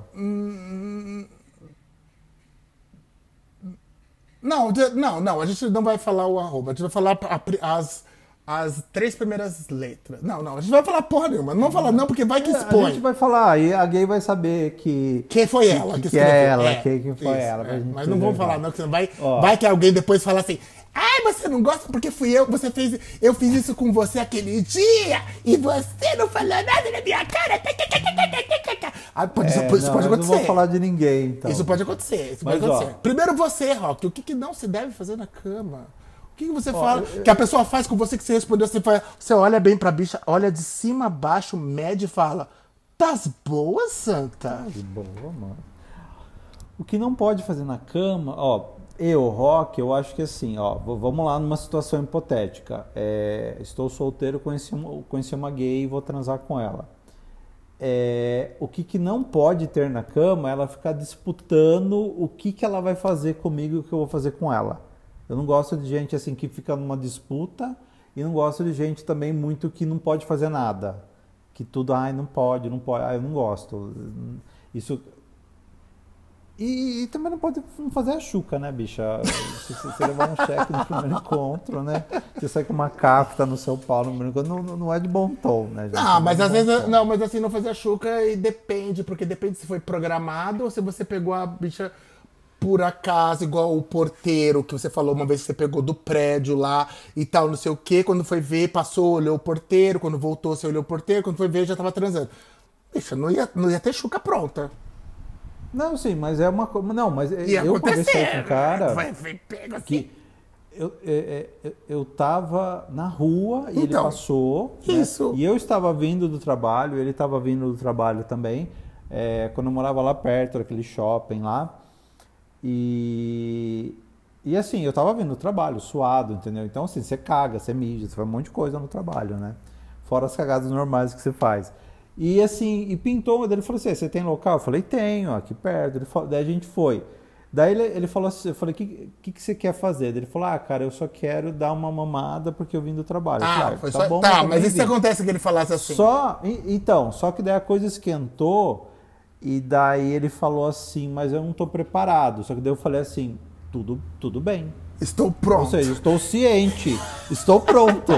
Não, de- não, não, a gente não vai falar o arroba, a gente vai falar a as, as três primeiras letras. Não, não, a gente vai falar porra nenhuma. Não falar não, porque vai que É, a expõe. gente vai falar, aí a gay vai saber que. Quem foi que- ela que, que, que é ela, que, que foi isso, ela. é. Mas não vamos falar, não, porque senão vai, Ó. vai que alguém depois fala assim. Ai, você não gosta porque fui eu, você fez, eu fiz isso com você aquele dia e você não falou nada na minha cara. Ah, pode, É, isso, isso não, pode eu Não acontecer. vou falar de ninguém, então. Isso pode acontecer, isso Mas, pode acontecer. ó. Primeiro você, Rock, o que, que não se deve fazer na cama? O que, que você fala? eu- que a pessoa faz com você que você respondeu, você, faz, você olha bem pra bicha, olha de cima a baixo, mede e fala: Tás boa, santa? De boa, mano. O que não pode fazer na cama, ó, eu, Rock, eu acho que assim, ó, vamos lá numa situação hipotética. É, estou solteiro, conheci uma, conheci uma gay e vou transar com ela. É, o que, que não pode ter na cama é ela ficar disputando o que, que ela vai fazer comigo e o que eu vou fazer com ela. Eu não gosto de gente assim que fica numa disputa e não gosto de gente também muito que não pode fazer nada. Que tudo, ai, não pode, não pode, ai, eu não gosto. Isso. E, e também não pode não fazer a chuca, né, bicha? Se você levar um cheque no primeiro encontro, né? Você sai com uma cafta no seu pau no primeiro encontro, não, não é de bom tom, né, gente? Não, mas é às vezes. tom. Não, mas assim, não fazer a chuca e depende, porque depende se foi programado ou se você pegou a bicha por acaso, igual o porteiro que você falou uma vez que você pegou do prédio lá e tal, não sei o quê. Quando foi ver, passou, olhou o porteiro. Quando voltou, você olhou o porteiro. Quando foi ver, já tava transando. Bicha, não ia, não ia ter chuca pronta. Não, sim, mas é uma coisa. Não, mas Ia eu acontecer. conversei com um cara Vai, vai pego assim. que eu, é, é, eu tava na rua e ele Então, passou. né? isso. E eu estava vindo do trabalho, ele estava vindo do trabalho também. é, quando eu morava lá perto, daquele shopping lá. E, e assim, eu tava vindo do trabalho, suado, entendeu? Então, assim, você caga, você mija, você faz um monte de coisa no trabalho, né? Fora as cagadas normais que você faz. E assim, e pintou, ele falou assim: você tem local? Eu falei, tenho, aqui perto. Ele falou, daí a gente foi. Daí ele, ele falou assim, eu falei, o que, que, que você quer fazer? Ele falou, ah, cara, eu só quero dar uma mamada porque eu vim do trabalho. Ah, falei, foi tá só. bom, tá, eu mas e vim. acontece que ele falasse assim? Só, então, só que daí a coisa esquentou e daí ele falou assim, mas eu não tô preparado. Só que daí eu falei assim, tudo, tudo bem. Estou Ou pronto. seja, estou ciente, estou pronto,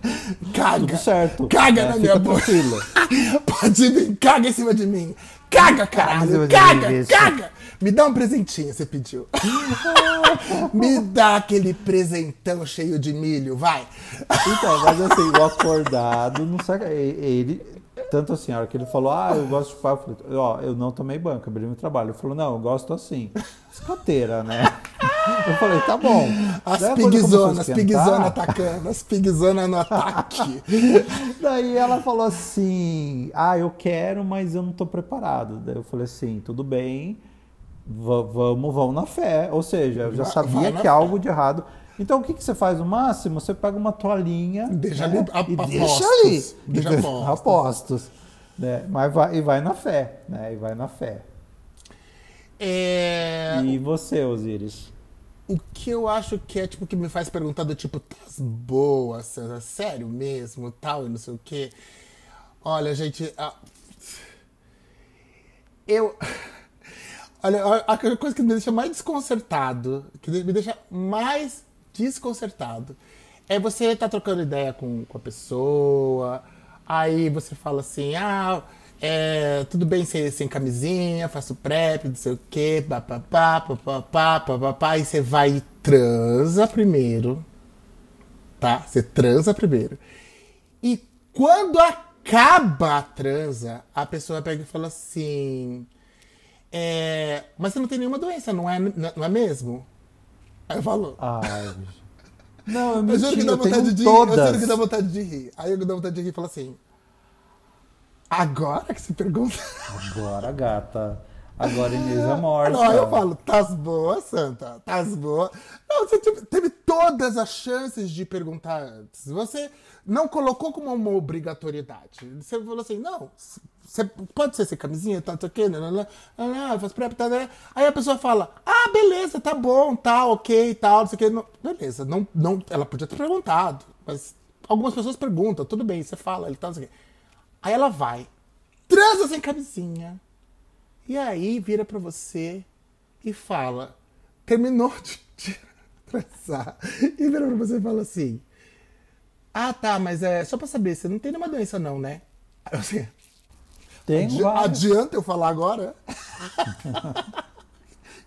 <laughs> caga. tudo certo. Caga É, na minha boca. <laughs> Pode vir, caga em cima de mim. Caga, caralho. Caga, mim, caga. Me dá um presentinho, você pediu. <laughs> Me dá aquele presentão cheio de milho, vai. Então, mas assim, o acordado, não sei, ele, tanto assim, a hora que ele falou, ah, eu gosto de chupar, eu falei, ó, eu não tomei banco, abri meu trabalho. Ele falou, não, eu gosto assim. Escoteira, né? <laughs> Eu falei, tá bom. As pigzonas, as pigzonas atacando, as pigzonas no ataque. <laughs> Daí ela falou assim: Ah, eu quero, mas eu não tô preparado. Daí eu falei assim: tudo bem, va- vamos, vamos na fé. Ou seja, eu já sabia que algo de errado. Então o que, que você faz? No máximo, você pega uma toalhinha Deixa né, ali a- e a deixa ali. Deixa E- postos. a postos. Né? Mas vai, e vai na fé. Né? E vai na fé. É, E você, Osiris? o que eu acho que é tipo que me faz perguntar do tipo, tas boas, Sandra? sério mesmo, tal, e não sei o quê. Olha, gente, a- eu. <laughs> Olha, a coisa que me deixa mais desconcertado, que me deixa mais desconcertado, é você estar trocando ideia com, com a pessoa, aí você fala assim, ah, é, tudo bem sem, sem camisinha, faço prep, não sei o quê, papapá, papapá, papapá, aí você vai e transa primeiro, tá? Você transa primeiro. E quando acaba a transa, a pessoa pega e fala assim: é, Mas você não tem nenhuma doença, não é, não é mesmo? Aí eu falo. Ai. Não, eu Eu juro que dá eu vontade de rir. Eu todas. juro que dá vontade de rir. Aí eu dá vontade de rir e falo assim: Agora que se pergunta. Agora, gata. Agora Inês é morta. Não, eu falo, tás boa, Santa, tás boa. Não, você teve todas as chances de perguntar antes. Você não colocou como uma obrigatoriedade. Você falou assim, não, você pode ser sem camisinha, tá, não sei o quê, não, faço prep, tá? Aí a pessoa fala, ah, beleza, tá bom, tá, ok, tal, não sei o quê. Não, beleza, não, não, ela podia ter perguntado, mas algumas pessoas perguntam, tudo bem, você fala, ele tá, não sei o quê. Aí ela vai, transa sem camisinha, e aí vira pra você e fala, terminou de, <laughs> transar, e vira pra você e fala assim, ah tá, mas é só pra saber, você não tem nenhuma doença não, né? Você, Tem "Adi- várias. adianta eu falar agora? O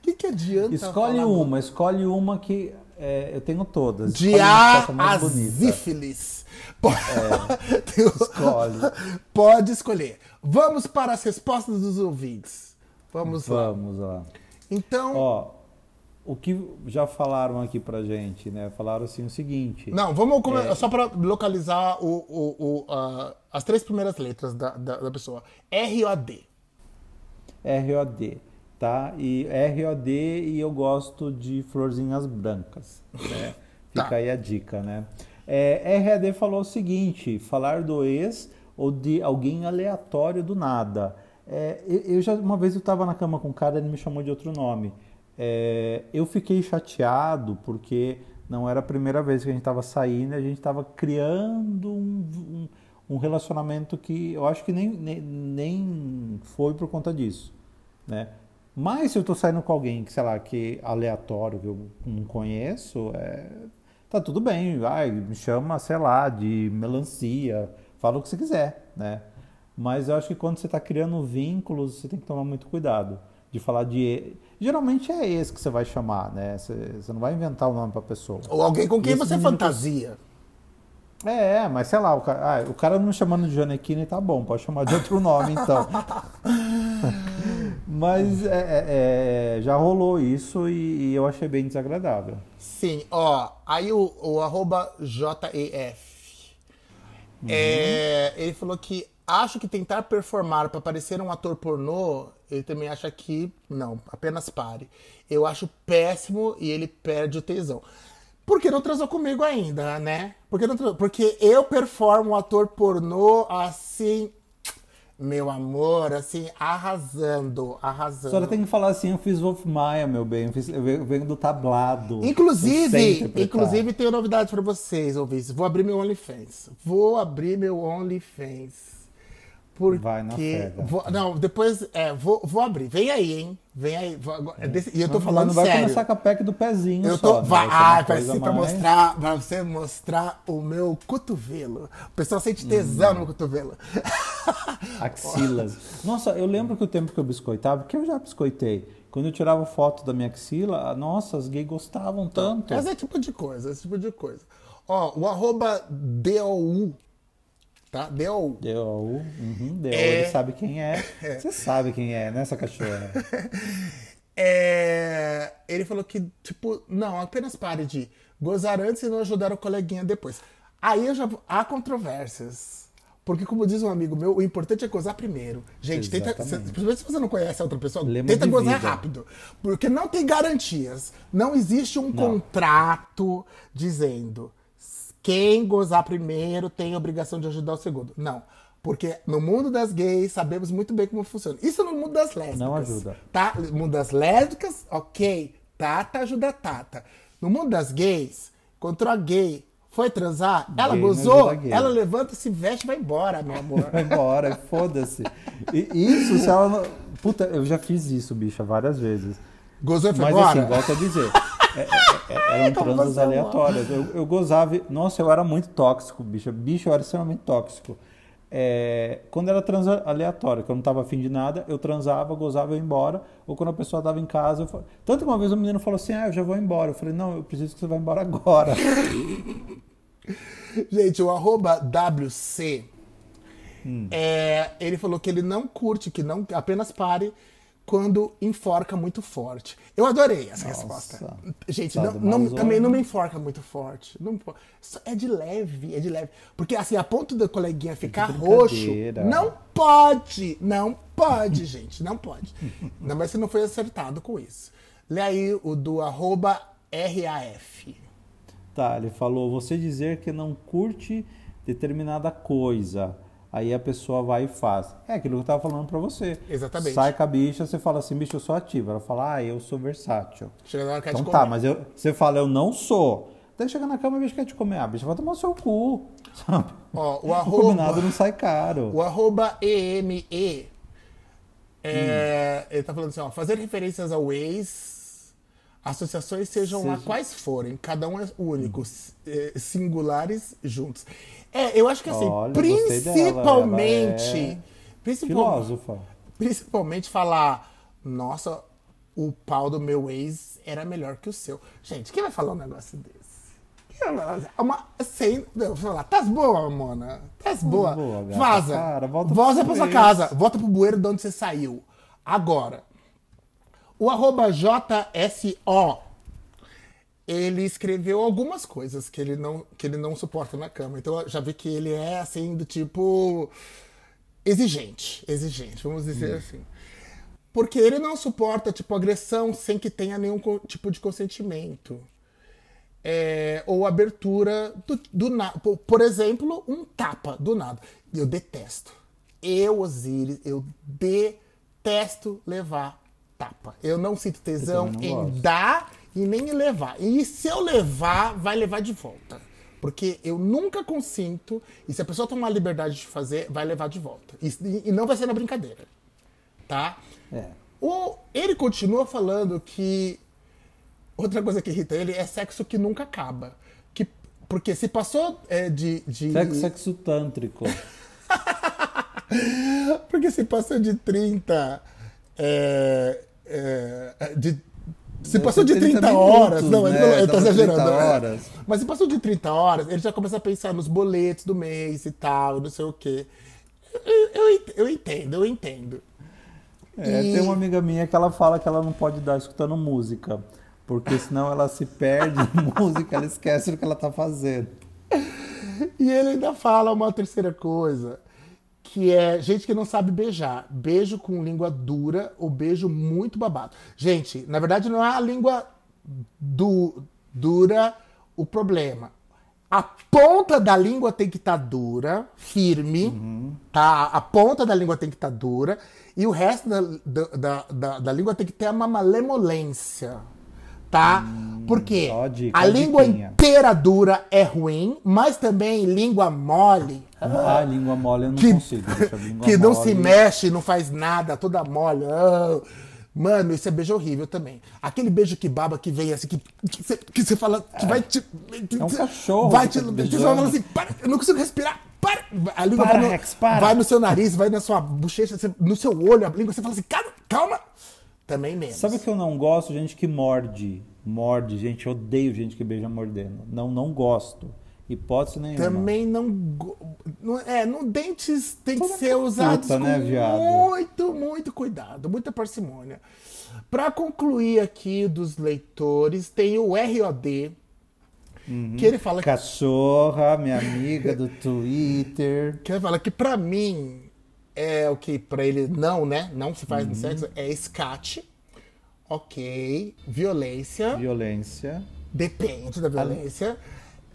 <laughs> que, que adianta Escolhe falar uma, escolhe uma que é, eu tenho todas. De A a sífilis. Pode, <laughs> o- Escolhe. Pode escolher. Vamos para as respostas dos ouvintes. Vamos lá. Vamos lá. Então, Ó, o que já falaram aqui pra gente, né? Falaram assim o seguinte. Não, vamos come- É. só para localizar o, o- o, ah, as três primeiras letras da, da, da pessoa. R-O-D. ROD, tá? E ROD e eu gosto de florzinhas brancas, né? Fica Tá. aí a dica, né? É, RAD falou o seguinte, falar do ex ou de alguém aleatório do nada. É, eu, eu já uma vez eu estava na cama com um cara, ele me chamou de outro nome. É, eu fiquei chateado porque não era a primeira vez que a gente estava saindo, a gente estava criando um, um, um relacionamento que eu acho que nem, nem, nem foi por conta disso, né? Mas se eu tô saindo com alguém que, sei lá, que é aleatório, que eu não conheço, é, tá tudo bem, vai, me chama, sei lá, de melancia, fala o que você quiser, né? Mas eu acho que quando você está criando vínculos, você tem que tomar muito cuidado de falar de. Geralmente é esse que você vai chamar, né? Você, você não vai inventar o nome para pessoa. Ou alguém com quem Esse você menino fantasia. É, mas sei lá, o cara, ah, o cara não me chamando de Janequine tá bom, pode chamar de outro nome então. <laughs> mas é, é, é, já rolou isso e, e eu achei bem desagradável. Sim, ó. Aí o, o arroba JEF. É, ele falou que acho que tentar performar para parecer um ator pornô, ele também acha que não, apenas pare. Eu acho péssimo e ele perde o tesão. Porque não transou comigo ainda, né? Porque, não porque eu performo um ator pornô assim. meu amor, assim, arrasando, A arrasando. senhora tem que falar assim, eu fiz Wolf Maia, meu bem. Eu, fiz- eu venho do tablado. Inclusive, inclusive tenho novidade pra vocês, ouvintes. Vou abrir meu OnlyFans. Vou abrir meu OnlyFans. Porque Vai na fé, vou- não, depois é, vou, vou abrir. Vem aí, hein? Vem aí. Vou é desse- e eu tô Mas falando não vai sério. começar com a PEC do pezinho Eu só, tô. né? Vai, uma ah, vai ser pra mostrar, pra você mostrar o meu cotovelo. O pessoal sente tesão Hum. no cotovelo. <laughs> Axilas. Nossa, eu lembro que o tempo que eu biscoitava, porque eu já biscoitei. Quando eu tirava foto da minha axila, ah, nossa, as gays gostavam tanto. Mas é tipo de coisa, esse tipo de coisa. Ó, o arroba DOU, tá? DOU. Deu, uhum, deu. É. Ele sabe quem é. <laughs> Você sabe quem é, né, essa cachorra? <laughs> É, ele falou que, tipo, não, apenas pare de gozar antes e não ajudar o coleguinha depois. Aí eu já há controvérsias. Porque, como diz um amigo meu, o importante é gozar primeiro. Gente, tenta. se- Exatamente. Principalmente se você não conhece a outra pessoa, tenta gozar vida. rápido. Porque não tem garantias. Não existe um contrato dizendo quem gozar primeiro tem a obrigação de ajudar o segundo. Não. Porque no mundo das gays sabemos muito bem como funciona. Isso no mundo das lésbicas. Não ajuda. Tá? No mundo das lésbicas, ok. Tata ajuda a Tata. No mundo das gays, encontrou a gay, foi transar, ela Gay gozou, ela levanta, se veste e vai embora, meu amor. Vai embora, foda-se. Isso, se ela. não- Puta, eu já fiz isso, bicha, várias vezes. Gozou e foi Mas embora? assim, volto a dizer. É- é- é- eram transas aleatórias. Eu, eu gozava. Nossa, eu era muito tóxico, bicho. Bicho, eu era extremamente tóxico. É, quando era trans aleatória, que eu não tava afim de nada, eu transava, gozava e ia embora. Ou quando a pessoa tava em casa, eu fa- tanto que uma vez o menino falou assim: Ah, eu já vou embora. Eu falei: Não, eu preciso que você vá embora agora. <laughs> Gente, o arroba WC, Hum. é, ele falou que ele não curte, que não apenas pare quando enforca muito forte. Eu adorei essa Nossa. resposta. Gente, Tá não, não- malzão. também não me enforca muito forte. Não, é de leve, é de leve. Porque assim, a ponto da coleguinha ficar roxo, não pode, não pode, <laughs> gente, não pode. Ainda mais se não foi acertado com isso. Lê aí o do arroba RAF. Tá, ele falou, você dizer que não curte determinada coisa, aí a pessoa vai e faz. É aquilo que eu tava falando pra você. Exatamente. Sai com a bicha, você fala assim, bicho, eu sou ativa. Ela fala, ah, eu sou versátil. Chega na hora que Então tá, comer. mas eu, você fala, eu não sou. Daí chega na cama a bicha quer te comer. A bicha vai tomar o seu cu. <laughs> Sabe? Ó, o O arroba... combinado não sai caro. O arroba EME, é, Hum. ele tá falando assim, ó, fazer referências ao ex, associações sejam lá Seja- Hum. quais forem, cada um é único, s- eh, singulares juntos. É, eu acho que assim, Olha, dela, principalmente, ela é principal- Filósofa. principalmente falar, nossa, o pau do meu ex era melhor que o seu. Gente, quem vai falar um negócio desse? Uma, sem, não, falar, tás boa, Mona? Tás boa? boa, gata. Vaza. Para, volta seu pra sua casa. Volta pro bueiro de onde você saiu. Agora, o arroba JSO, ele escreveu algumas coisas que ele não, que ele não suporta na cama. Então eu já vi que ele é assim, do tipo. Exigente. Exigente, vamos dizer assim. Porque ele não suporta, tipo, agressão sem que tenha nenhum tipo de consentimento. É, ou abertura do, do nada. Por, exemplo, um tapa do nada. Eu detesto. Eu, Osiris, eu detesto levar tapa. Eu não sinto tesão não em gosto. dar e nem em levar. E se eu levar, vai levar de volta. Porque eu nunca consinto, e se a pessoa tomar a liberdade de fazer, vai levar de volta. E, e não vai ser na brincadeira. Tá? É. O, ele continua falando que outra coisa que irrita ele é sexo que nunca acaba. Que, porque se passou é, de, de. Sexo, sexo tântrico. <laughs> Porque se passou de 30. É, é, de, se Deve passou de 30 30 horas. minutos, Não, né? ele, ele tá Dá pra 30 exagerando. né? horas. Mas se passou de 30 horas, ele já começa a pensar nos boletos do mês e tal, não sei o quê. Eu, eu, eu entendo, eu entendo. É, E- Tem uma amiga minha que ela fala que ela não pode dar escutando música. Porque senão ela se perde em <laughs> música, ela esquece o que ela tá fazendo. E ele ainda fala uma terceira coisa, que é gente que não sabe beijar. Beijo com língua dura ou beijo muito babado. Gente, na verdade não é a língua du- dura o problema. A ponta da língua tem que estar dura, firme, Uhum. tá? A ponta da língua tem que estar dura e o resto da, da, da, da- língua tem que ter uma malemolência, tá? Porque Hum, a dica, a a língua inteira dura é ruim, mas também língua mole, Ah, língua mole eu não que, consigo. deixa a língua <laughs> que não mole. se mexe, não faz nada, toda mole. Ah, Mano, isso é beijo horrível também. Aquele beijo que baba que vem assim, que você que você fala, que vai te. É um cachorro Vai te. tá fala assim, para, eu não consigo respirar, para. A língua Para, vai, no, Rex, para. vai no seu nariz, vai na sua bochecha, no seu olho, a língua, você fala assim, calma, calma. Também menos. Sabe o que eu não gosto? Gente que morde. Morde, gente. Eu odeio gente que beija mordendo. Não, não gosto. Hipótese nenhuma. Também não. É, no dentes tem que ser usado puta, com né, viado? muito, muito cuidado, muita parcimônia. Para concluir aqui dos leitores, tem o ROD, Uhum. que ele fala que, Cachorra, minha amiga do <laughs> Twitter. que ele fala que para mim é o que para ele não, né? Não se faz Uhum. no sexo, é escate. OK, violência, Violência. depende da violência.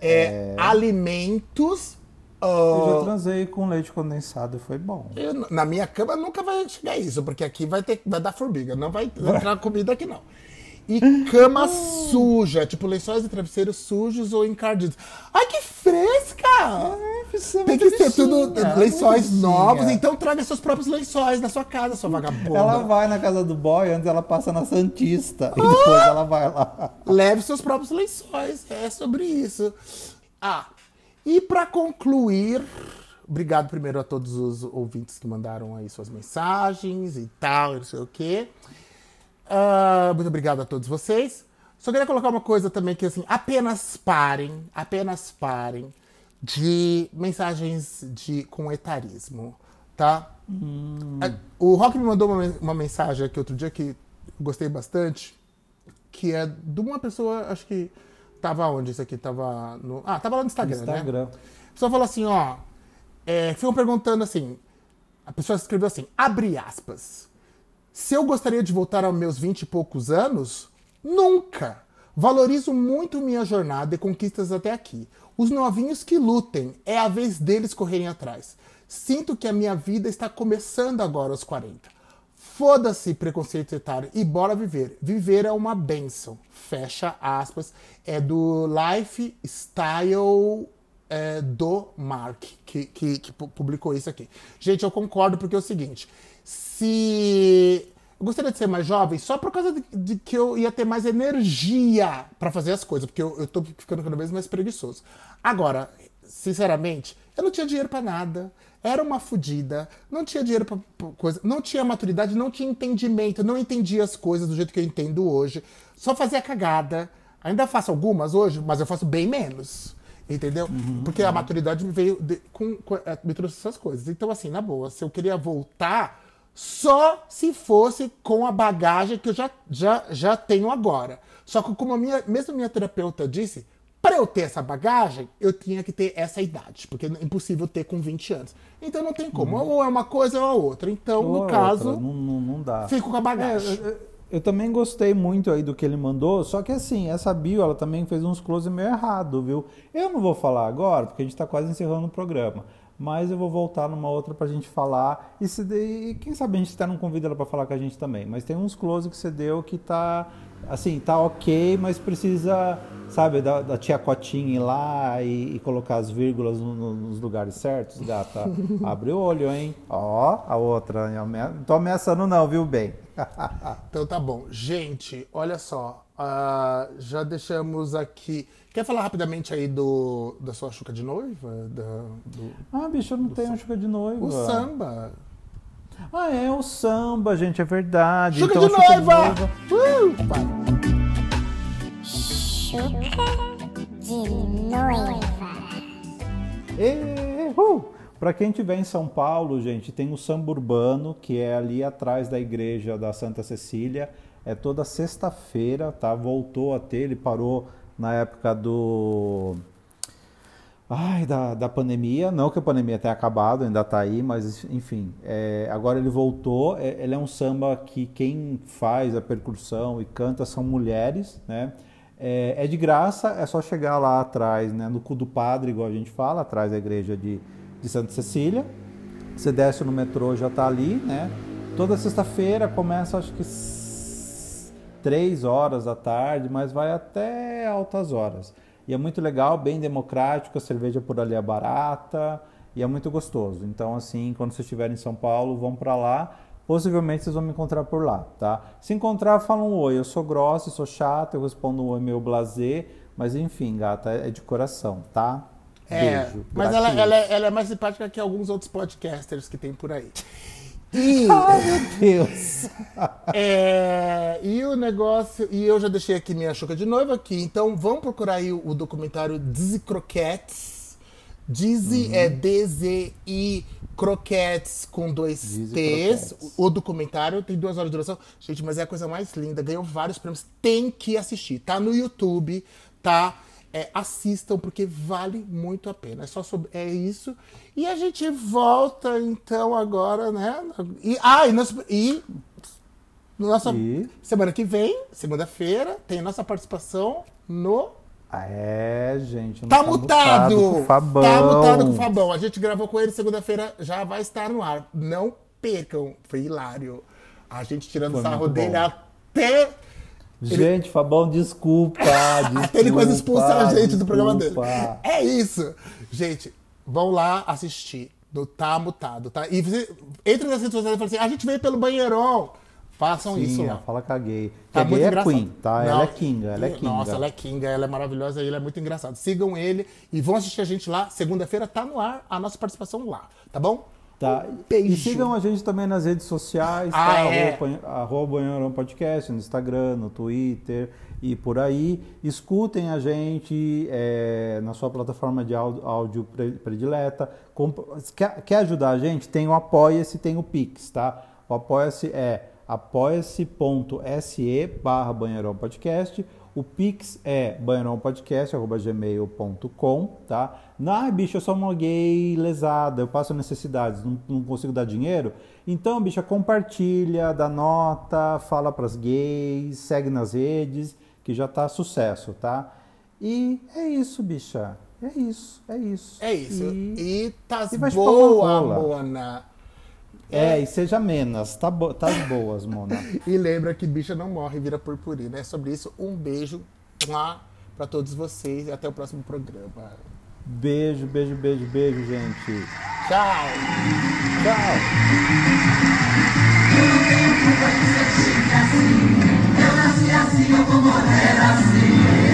É, alimentos Eu já ah, transei com leite condensado e foi bom. Eu, na minha cama nunca vai chegar isso, porque aqui vai ter vai dar formiga, não vai entrar comida aqui não. E cama suja, tipo lençóis e travesseiros sujos ou encardidos. Ai, que fresca! Tem que ser tudo lençóis novos, então traga seus próprios lençóis na sua casa, sua vagabunda. Ela vai na casa do boy, antes ela passa na Santista. E depois ela vai lá. Leve seus próprios lençóis, é sobre isso. Ah, e pra concluir, obrigado primeiro a todos os ouvintes que mandaram aí suas mensagens e tal, e não sei o quê. Ah, muito obrigado a todos vocês. Só queria colocar uma coisa também que assim, apenas parem, apenas parem de mensagens de com etarismo, tá? Ah, O Rock me mandou uma, uma mensagem aqui outro dia que gostei bastante, que é de uma pessoa, acho que tava onde isso aqui? Tava no. Ah, tava lá no Instagram, né? Instagram. A pessoa falou assim, ó. É, ficam perguntando assim. A pessoa escreveu assim, abre aspas. Se eu gostaria de voltar aos meus vinte e poucos anos, nunca. Valorizo muito minha jornada e conquistas até aqui. Os novinhos que lutem, é a vez deles correrem atrás. Sinto que a minha vida está começando agora aos 40. Foda-se preconceito etário e bora viver. Viver é uma benção. Fecha aspas. É do Lifestyle é, do Mark, que, que, que pu- publicou isso aqui. Gente, eu concordo porque é o seguinte: se. Eu gostaria de ser mais jovem só por causa de, de que eu ia ter mais energia pra fazer as coisas, porque eu, eu tô ficando cada vez mais preguiçoso. Agora, sinceramente, eu não tinha dinheiro pra nada. Era uma fudida, não tinha dinheiro pra pra coisa, não tinha maturidade, não tinha entendimento, não entendia as coisas do jeito que eu entendo hoje. Só fazia cagada. Ainda faço algumas hoje, mas eu faço bem menos. Entendeu? Porque a maturidade me veio de- com, com- eh, me trouxe essas coisas. Então, assim, na boa, se eu queria voltar, só se fosse com a bagagem que eu já, já, já tenho agora. Só que como a minha, mesmo minha terapeuta disse, para eu ter essa bagagem, eu tinha que ter essa idade, porque é impossível ter com 20 anos. Então não tem como, ou é uma coisa ou é outra. Então, Ou no caso, Não, não, não dá. fico com a bagagem. É, eu, eu também gostei muito aí do que ele mandou, só que assim, essa bio ela também fez uns close meio errado, viu? Eu não vou falar agora, porque a gente tá quase encerrando o programa. Mas eu vou voltar numa outra pra gente falar. E, se e quem sabe a gente até não convida ela pra falar com a gente também. Mas tem uns close que você deu que tá. Assim, tá ok, mas precisa, sabe, da, da tia Cotinha ir lá e, e colocar as vírgulas no- no- nos lugares certos, gata. <laughs> Abre o olho, hein? Ó, a outra. Não tô ameaçando, não, viu, bem? <laughs> Então tá bom. Gente, olha só. ah, já deixamos aqui. Quer falar rapidamente aí do da sua chuca de noiva? Da- do, Ah, bicho, eu não tenho chuca de noiva. o samba. Ah, é o samba, gente, é verdade. Chuca Então, de a chuca noiva! Uh. Chuca de noiva. E, uh, Pra quem estiver em São Paulo, gente, tem o samba urbano, que é ali atrás da igreja da Santa Cecília. É toda sexta-feira, tá? Voltou a ter, ele parou na época do. Ai, da, da pandemia. Não que a pandemia tenha acabado, ainda tá aí, mas enfim. é, agora ele voltou. É, ele é um samba que quem faz a percussão e canta são mulheres, né? É, é de graça, é só chegar lá atrás, né, no cu do padre, igual a gente fala, atrás da igreja de, de Santa Cecília. Você desce no metrô, já tá ali, né? Toda sexta-feira começa, acho que três horas da tarde, mas vai até altas horas. E é muito legal, bem democrático, a cerveja por ali é barata e é muito gostoso. Então, assim, quando vocês estiverem em São Paulo, vão para lá. Possivelmente vocês vão me encontrar por lá, tá? Se encontrar, fala um oi. Eu sou grossa, eu sou chata, eu respondo um oi meio blazer, mas enfim, gata, é de coração, tá? É, Beijo. mas ela, ela, ela é mais simpática que alguns outros podcasters que tem por aí. E, <laughs> Ai, meu Deus! é, e o negócio. E eu já deixei aqui minha chuca de noiva aqui, então vamos procurar aí o, o documentário Dizzy Croquettes. Dizzy Uhum. é D-Z-I Croquettes com dois Dizzy T's. O, o documentário tem duas horas de duração. Gente, mas é a coisa mais linda. Ganhou vários prêmios. Tem que assistir. Tá no YouTube, tá? É, assistam, porque vale muito a pena. É só sobre. É isso. E a gente volta, então, agora, né? E, ah, e, nós, e nossa E? semana que vem, segunda-feira, tem nossa participação no Ah, É, gente. não Tá mutado! com o Fabão. Tá mutado com o Fabão. A gente gravou com ele segunda-feira, já vai estar no ar. Não percam, foi hilário. A gente tirando Foi sarro dele até. Gente, Fabão, desculpa. <laughs> desculpa ele quase expulsar a gente do programa dele. desculpa. É isso! Gente, vão lá assistir. Do Tá Mutado, tá? E você entra nas redes sociais e fala assim: a gente veio pelo banheirão. Façam Sim, isso lá. Fala Caguei. Tá Caguei muito é engraçado. Queen, tá? Não, ela é Kinga, ela é Kinga. Nossa, ela é Kinga, ela é maravilhosa e ele é muito engraçado. Sigam ele e vão assistir a gente lá. Segunda-feira tá no ar a nossa participação lá, tá bom? Tá. Beijo. E sigam a gente também nas redes sociais, Ah, tá? é. Arroba, arroba Podcast, no Instagram, no Twitter e por aí. Escutem a gente é, na sua plataforma de áudio, áudio pre- predileta. Quer, quer ajudar a gente? Tem o Apoia-se, tem o Pix, tá? O Apoia-se é apoia-se.se barra Banheirão Podcast. O Pix é banheirãopodcast.gmail.com, tá? Não, bicho, eu sou uma gay lesada, eu passo necessidades, não, não consigo dar dinheiro. Então, bicha, compartilha, dá nota, fala pras gays, segue nas redes, que já tá sucesso, tá? E é isso, bicha. É isso, é isso. É isso. E, E, tá boa. Mona. É, e seja menos. Tá, bo tá boas, Mona. <laughs> e lembra que bicha não morre e vira purpurina. É sobre isso. Um beijo para todos vocês e até o próximo programa. Beijo, beijo, beijo, beijo, gente. Tchau. Tchau. Eu assim, nasci assim, eu vou morrer assim.